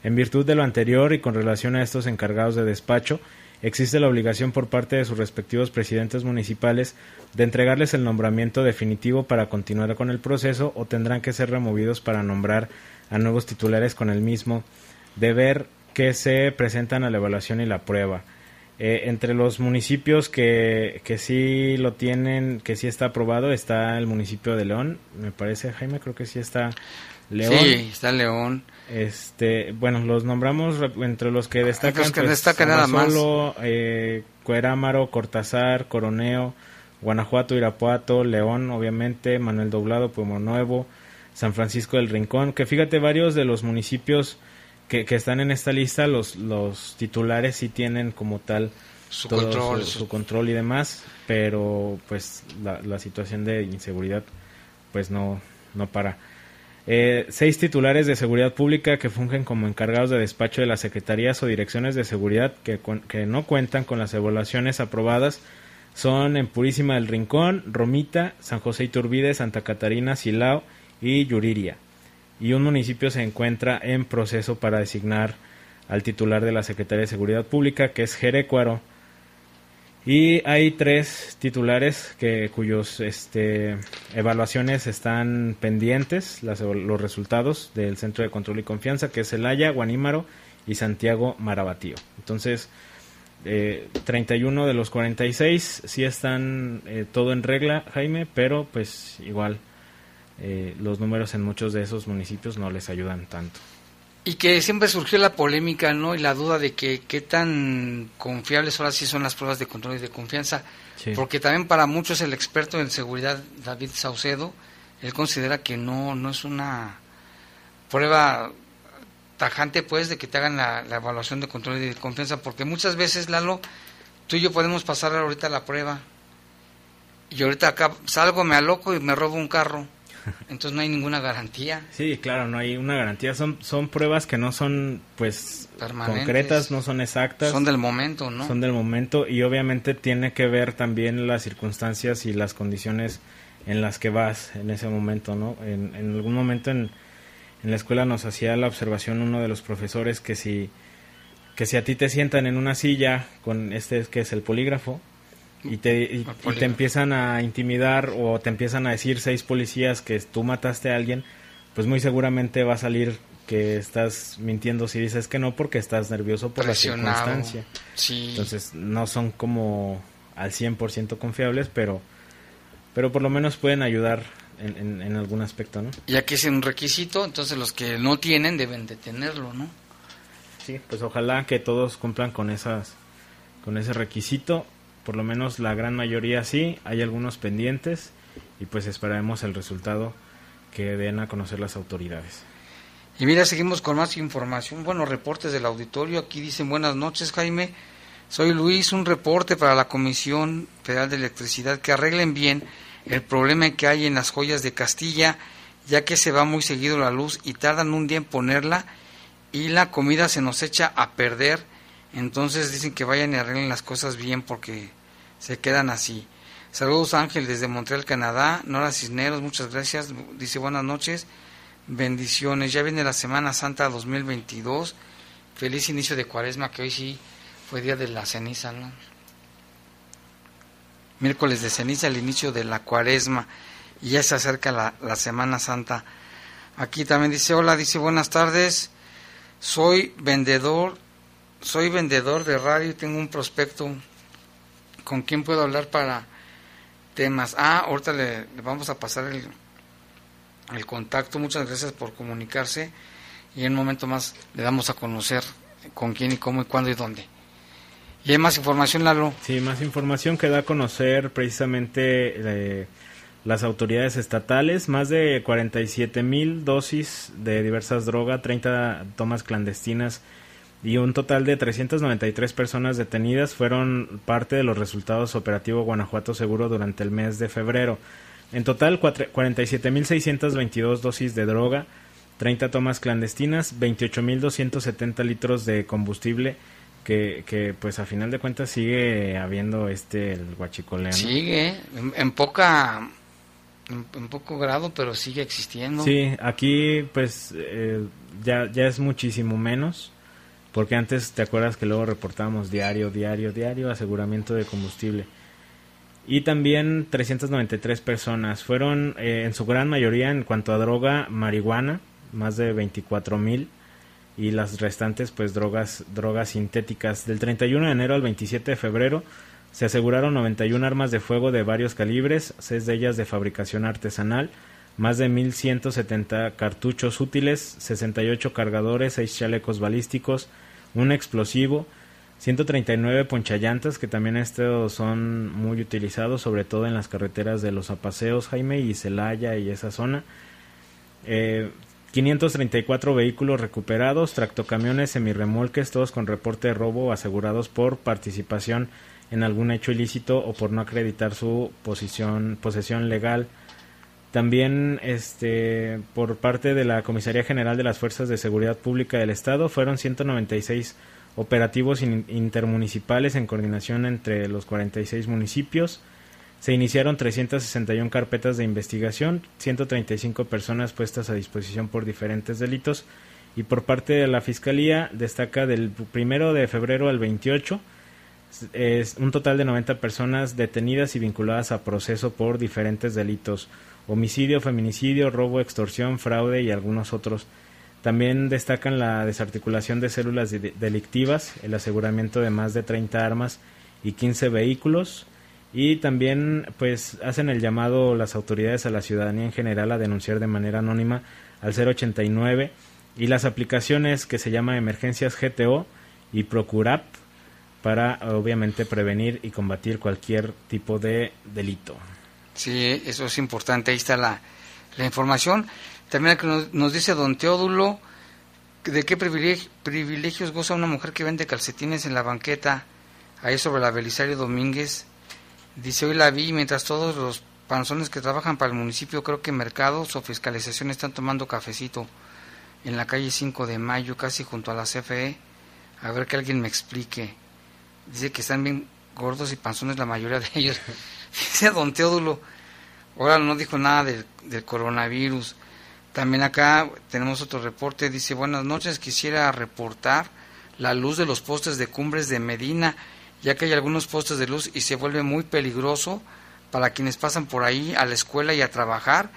En virtud de lo anterior y con relación a estos encargados de despacho, existe la obligación por parte de sus respectivos presidentes municipales de entregarles el nombramiento definitivo para continuar con el proceso o tendrán que ser removidos para nombrar a nuevos titulares con el mismo deber que se presentan a la evaluación y la prueba. Eh, entre los municipios que, que sí lo tienen, que sí está aprobado, está el municipio de León, me parece, Jaime, creo que sí está León. Sí, está León. Este, bueno, los nombramos entre los que destacan. Los que destacan nada más. Eh, Cuerámaro, Cortázar, Coroneo, Guanajuato, Irapuato, León, obviamente, Manuel Doblado, Pueblo Nuevo, San Francisco del Rincón, que fíjate, varios de los municipios que, que están en esta lista, los, los titulares sí tienen como tal su, todo control, su, su control y demás, pero pues la, la situación de inseguridad pues no, no para. Eh, seis titulares de seguridad pública que fungen como encargados de despacho de las secretarías o direcciones de seguridad que, que no cuentan con las evaluaciones aprobadas son en Purísima del Rincón, Romita, San José Iturbide, Santa Catarina, Silao y Yuriria. Y un municipio se encuentra en proceso para designar al titular de la Secretaría de Seguridad Pública, que es Jerecuaro. Y hay tres titulares que cuyos este, evaluaciones están pendientes, las, los resultados del Centro de Control y Confianza, que es Celaya, Guanímaro y Santiago Marabatío. Entonces, eh, 31 de los 46 sí están eh, todo en regla, Jaime, pero pues igual eh, los números en muchos de esos municipios no les ayudan tanto. Y que siempre surgió la polémica, ¿no? Y la duda de que qué tan confiables ahora sí son las pruebas de control y de confianza. Sí. Porque también para muchos el experto en seguridad, David Saucedo, él considera que no, no es una prueba tajante, pues, de que te hagan la, la evaluación de control y de confianza. Porque muchas veces, Lalo, tú y yo podemos pasar ahorita la prueba. Y ahorita acá salgo, me aloco y me robo un carro. Entonces no hay ninguna garantía. Sí, claro, no hay una garantía. Son, son pruebas que no son, pues, concretas, no son exactas. Son del momento, ¿no? Son del momento y obviamente tiene que ver también las circunstancias y las condiciones en las que vas en ese momento, ¿no? En, en algún momento en, en la escuela nos hacía la observación uno de los profesores que si que si a ti te sientan en una silla con este que es el polígrafo y te, y, y te empiezan a intimidar o te empiezan a decir seis policías que tú mataste a alguien, pues muy seguramente va a salir que estás mintiendo si dices que no porque estás nervioso por la circunstancia. Sí. Entonces no son como al 100% confiables, pero, pero por lo menos pueden ayudar en, en, en algún aspecto, ¿no? Ya que es un requisito, entonces los que no tienen deben de tenerlo, ¿no? Sí, pues ojalá que todos cumplan con esas con ese requisito, por lo menos la gran mayoría sí, hay algunos pendientes y pues esperaremos el resultado que den a conocer las autoridades. Y mira, seguimos con más información. Bueno, reportes del auditorio. Aquí dicen buenas noches, Jaime. Soy Luis, un reporte para la Comisión Federal de Electricidad que arreglen bien el problema que hay en las joyas de Castilla, ya que se va muy seguido la luz y tardan un día en ponerla y la comida se nos echa a perder. Entonces dicen que vayan y arreglen las cosas bien porque se quedan así. Saludos Ángel desde Montreal, Canadá. Nora Cisneros, muchas gracias. Dice buenas noches. Bendiciones. Ya viene la Semana Santa 2022. Feliz inicio de Cuaresma, que hoy sí fue día de la ceniza, ¿no? Miércoles de ceniza, el inicio de la Cuaresma. Y ya se acerca la, la Semana Santa. Aquí también dice, hola, dice buenas tardes. Soy vendedor, soy vendedor de radio y tengo un prospecto. ¿Con quién puedo hablar para temas? Ah, ahorita le, le vamos a pasar el, el contacto. Muchas gracias por comunicarse y en un momento más le damos a conocer con quién y cómo y cuándo y dónde. ¿Y hay más información, Lalo? Sí, más información que da a conocer precisamente eh, las autoridades estatales. Más de 47 mil dosis de diversas drogas, 30 tomas clandestinas y un total de 393 personas detenidas fueron parte de los resultados operativo Guanajuato Seguro durante el mes de febrero. En total, 47.622 dosis de droga, 30 tomas clandestinas, 28.270 litros de combustible, que, que, pues a final de cuentas sigue habiendo este el guachicoleo. Sigue, en, poca, en, poco grado, pero sigue existiendo. Sí, aquí pues eh, ya, ya es muchísimo menos, porque antes te acuerdas que luego reportábamos diario, diario, diario aseguramiento de combustible y también 393 personas. Fueron eh, en su gran mayoría en cuanto a droga, marihuana, más de 24 mil y las restantes pues drogas drogas sintéticas. Del 31 de enero al 27 de febrero se aseguraron 91 armas de fuego de varios calibres, seis de ellas de fabricación artesanal, más de 1.170 cartuchos útiles, 68 cargadores, 6 chalecos balísticos, un explosivo, 139 ponchallantas, que también estos son muy utilizados, sobre todo en las carreteras de los Apaseos, Jaime, y Celaya y esa zona. 534 eh, vehículos recuperados, tractocamiones, semirremolques, todos con reporte de robo asegurados por participación en algún hecho ilícito o por no acreditar su posición, posesión legal. También este, por parte de la Comisaría General de las Fuerzas de Seguridad Pública del Estado fueron 196 operativos intermunicipales en coordinación entre los 46 municipios. Se iniciaron 361 carpetas de investigación, 135 personas puestas a disposición por diferentes delitos y por parte de la Fiscalía destaca del primero de febrero al 28 es un total de 90 personas detenidas y vinculadas a proceso por diferentes delitos, homicidio, feminicidio, robo, extorsión, fraude y algunos otros. También destacan la desarticulación de células delictivas, el aseguramiento de más de 30 armas y 15 vehículos y también pues hacen el llamado las autoridades a la ciudadanía en general a denunciar de manera anónima al 089 y las aplicaciones que se llama Emergencias GTO y Procurap para obviamente prevenir y combatir cualquier tipo de delito. Sí, eso es importante, ahí está la, información. También que nos, dice don Teodulo de qué privilegios goza una mujer que vende calcetines en la banqueta, ahí sobre la Belisario Domínguez. Dice, hoy la vi, mientras todos los panzones que trabajan para el municipio, creo que mercados o fiscalización están tomando cafecito en la calle 5 de Mayo, casi junto a la CFE. A ver que alguien me explique. Dice que están bien gordos y panzones la mayoría de ellos. Dice don Teodulo. Ahora no dijo nada del coronavirus. También acá tenemos otro reporte, dice, buenas noches, quisiera reportar la luz de los postes de cumbres de Medina, ya que hay algunos postes de luz y se vuelve muy peligroso para quienes pasan por ahí a la escuela y a trabajar.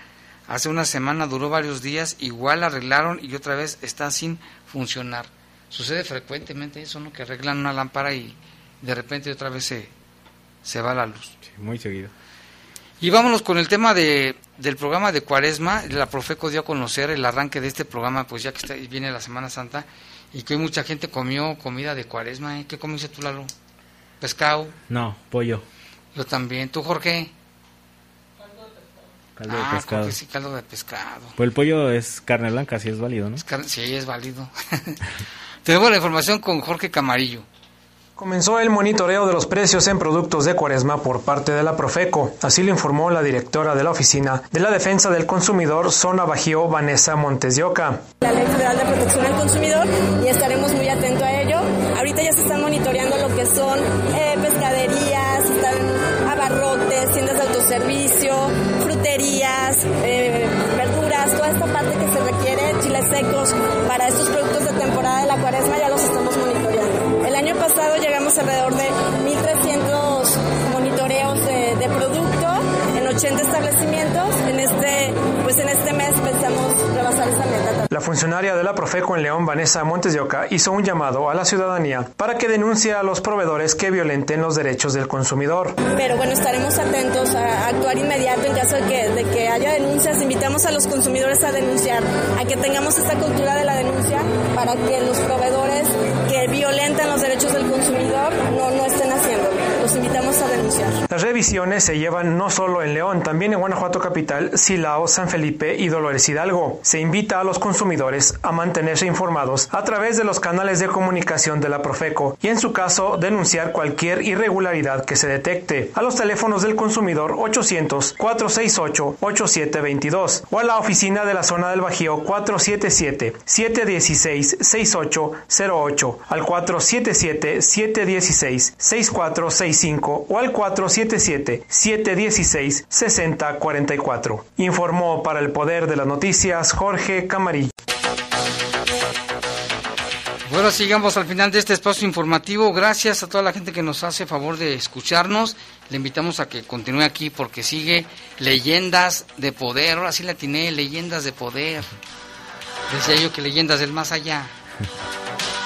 Hace una semana duró varios días, igual arreglaron y otra vez está sin funcionar. Sucede frecuentemente eso, ¿no? Que arreglan una lámpara y de repente otra vez se, se va la luz. Muy seguido. Y vámonos con el tema de, del programa de Cuaresma. La Profeco dio a conocer el arranque de este programa, pues ya que está, viene la Semana Santa, y que hoy mucha gente comió comida de Cuaresma. ¿eh? ¿Qué comiste tú, Lalo? ¿Pescado? No, pollo. Yo también. ¿Tú, Jorge? Caldo de ah, pescado. sí, caldo de pescado. Pues el pollo es carne blanca, sí es válido, ¿no? sí, es válido. Tenemos la información con Jorge Camarillo. Comenzó el monitoreo de los precios en productos de cuaresma por parte de la Profeco. Así lo informó la directora de la Oficina de la Defensa del Consumidor, Zona Bajío, Vanessa Montes. La Ley Federal de Protección al Consumidor y estaremos muy atentos a ello. Ahorita ya se están monitoreando lo que son eh, pescaderías, están abarrotes, tiendas de autoservicio, fruterías, eh, verduras, toda esta parte que se requiere, chiles secos funcionaria de la Profeco en León, Vanessa Montes de Oca, hizo un llamado a la ciudadanía para que denuncie a los proveedores que violenten los derechos del consumidor. Pero bueno, estaremos atentos a actuar inmediato en caso de que, haya denuncias. Invitamos a los consumidores a denunciar, a que tengamos esta cultura de la denuncia para que los proveedores que violentan los derechos del consumidor no, no estén los invitamos a denunciar. Las revisiones se llevan no solo en León, también en Guanajuato Capital, Silao, San Felipe y Dolores Hidalgo. Se invita a los consumidores a mantenerse informados a través de los canales de comunicación de la Profeco y en su caso denunciar cualquier irregularidad que se detecte a los teléfonos del consumidor 800-468-8722 o a la oficina de la zona del Bajío 477-716-6808 al 477-716-6465 o al 477-716-6044. Informó para el Poder de las Noticias Jorge Camarillo. Bueno, sigamos al final de este espacio informativo. Gracias a toda la gente que nos hace favor de escucharnos. Le invitamos a que continúe aquí porque sigue Leyendas de Poder. Ahora sí la tiene, Leyendas de Poder. Decía yo que Leyendas del Más Allá.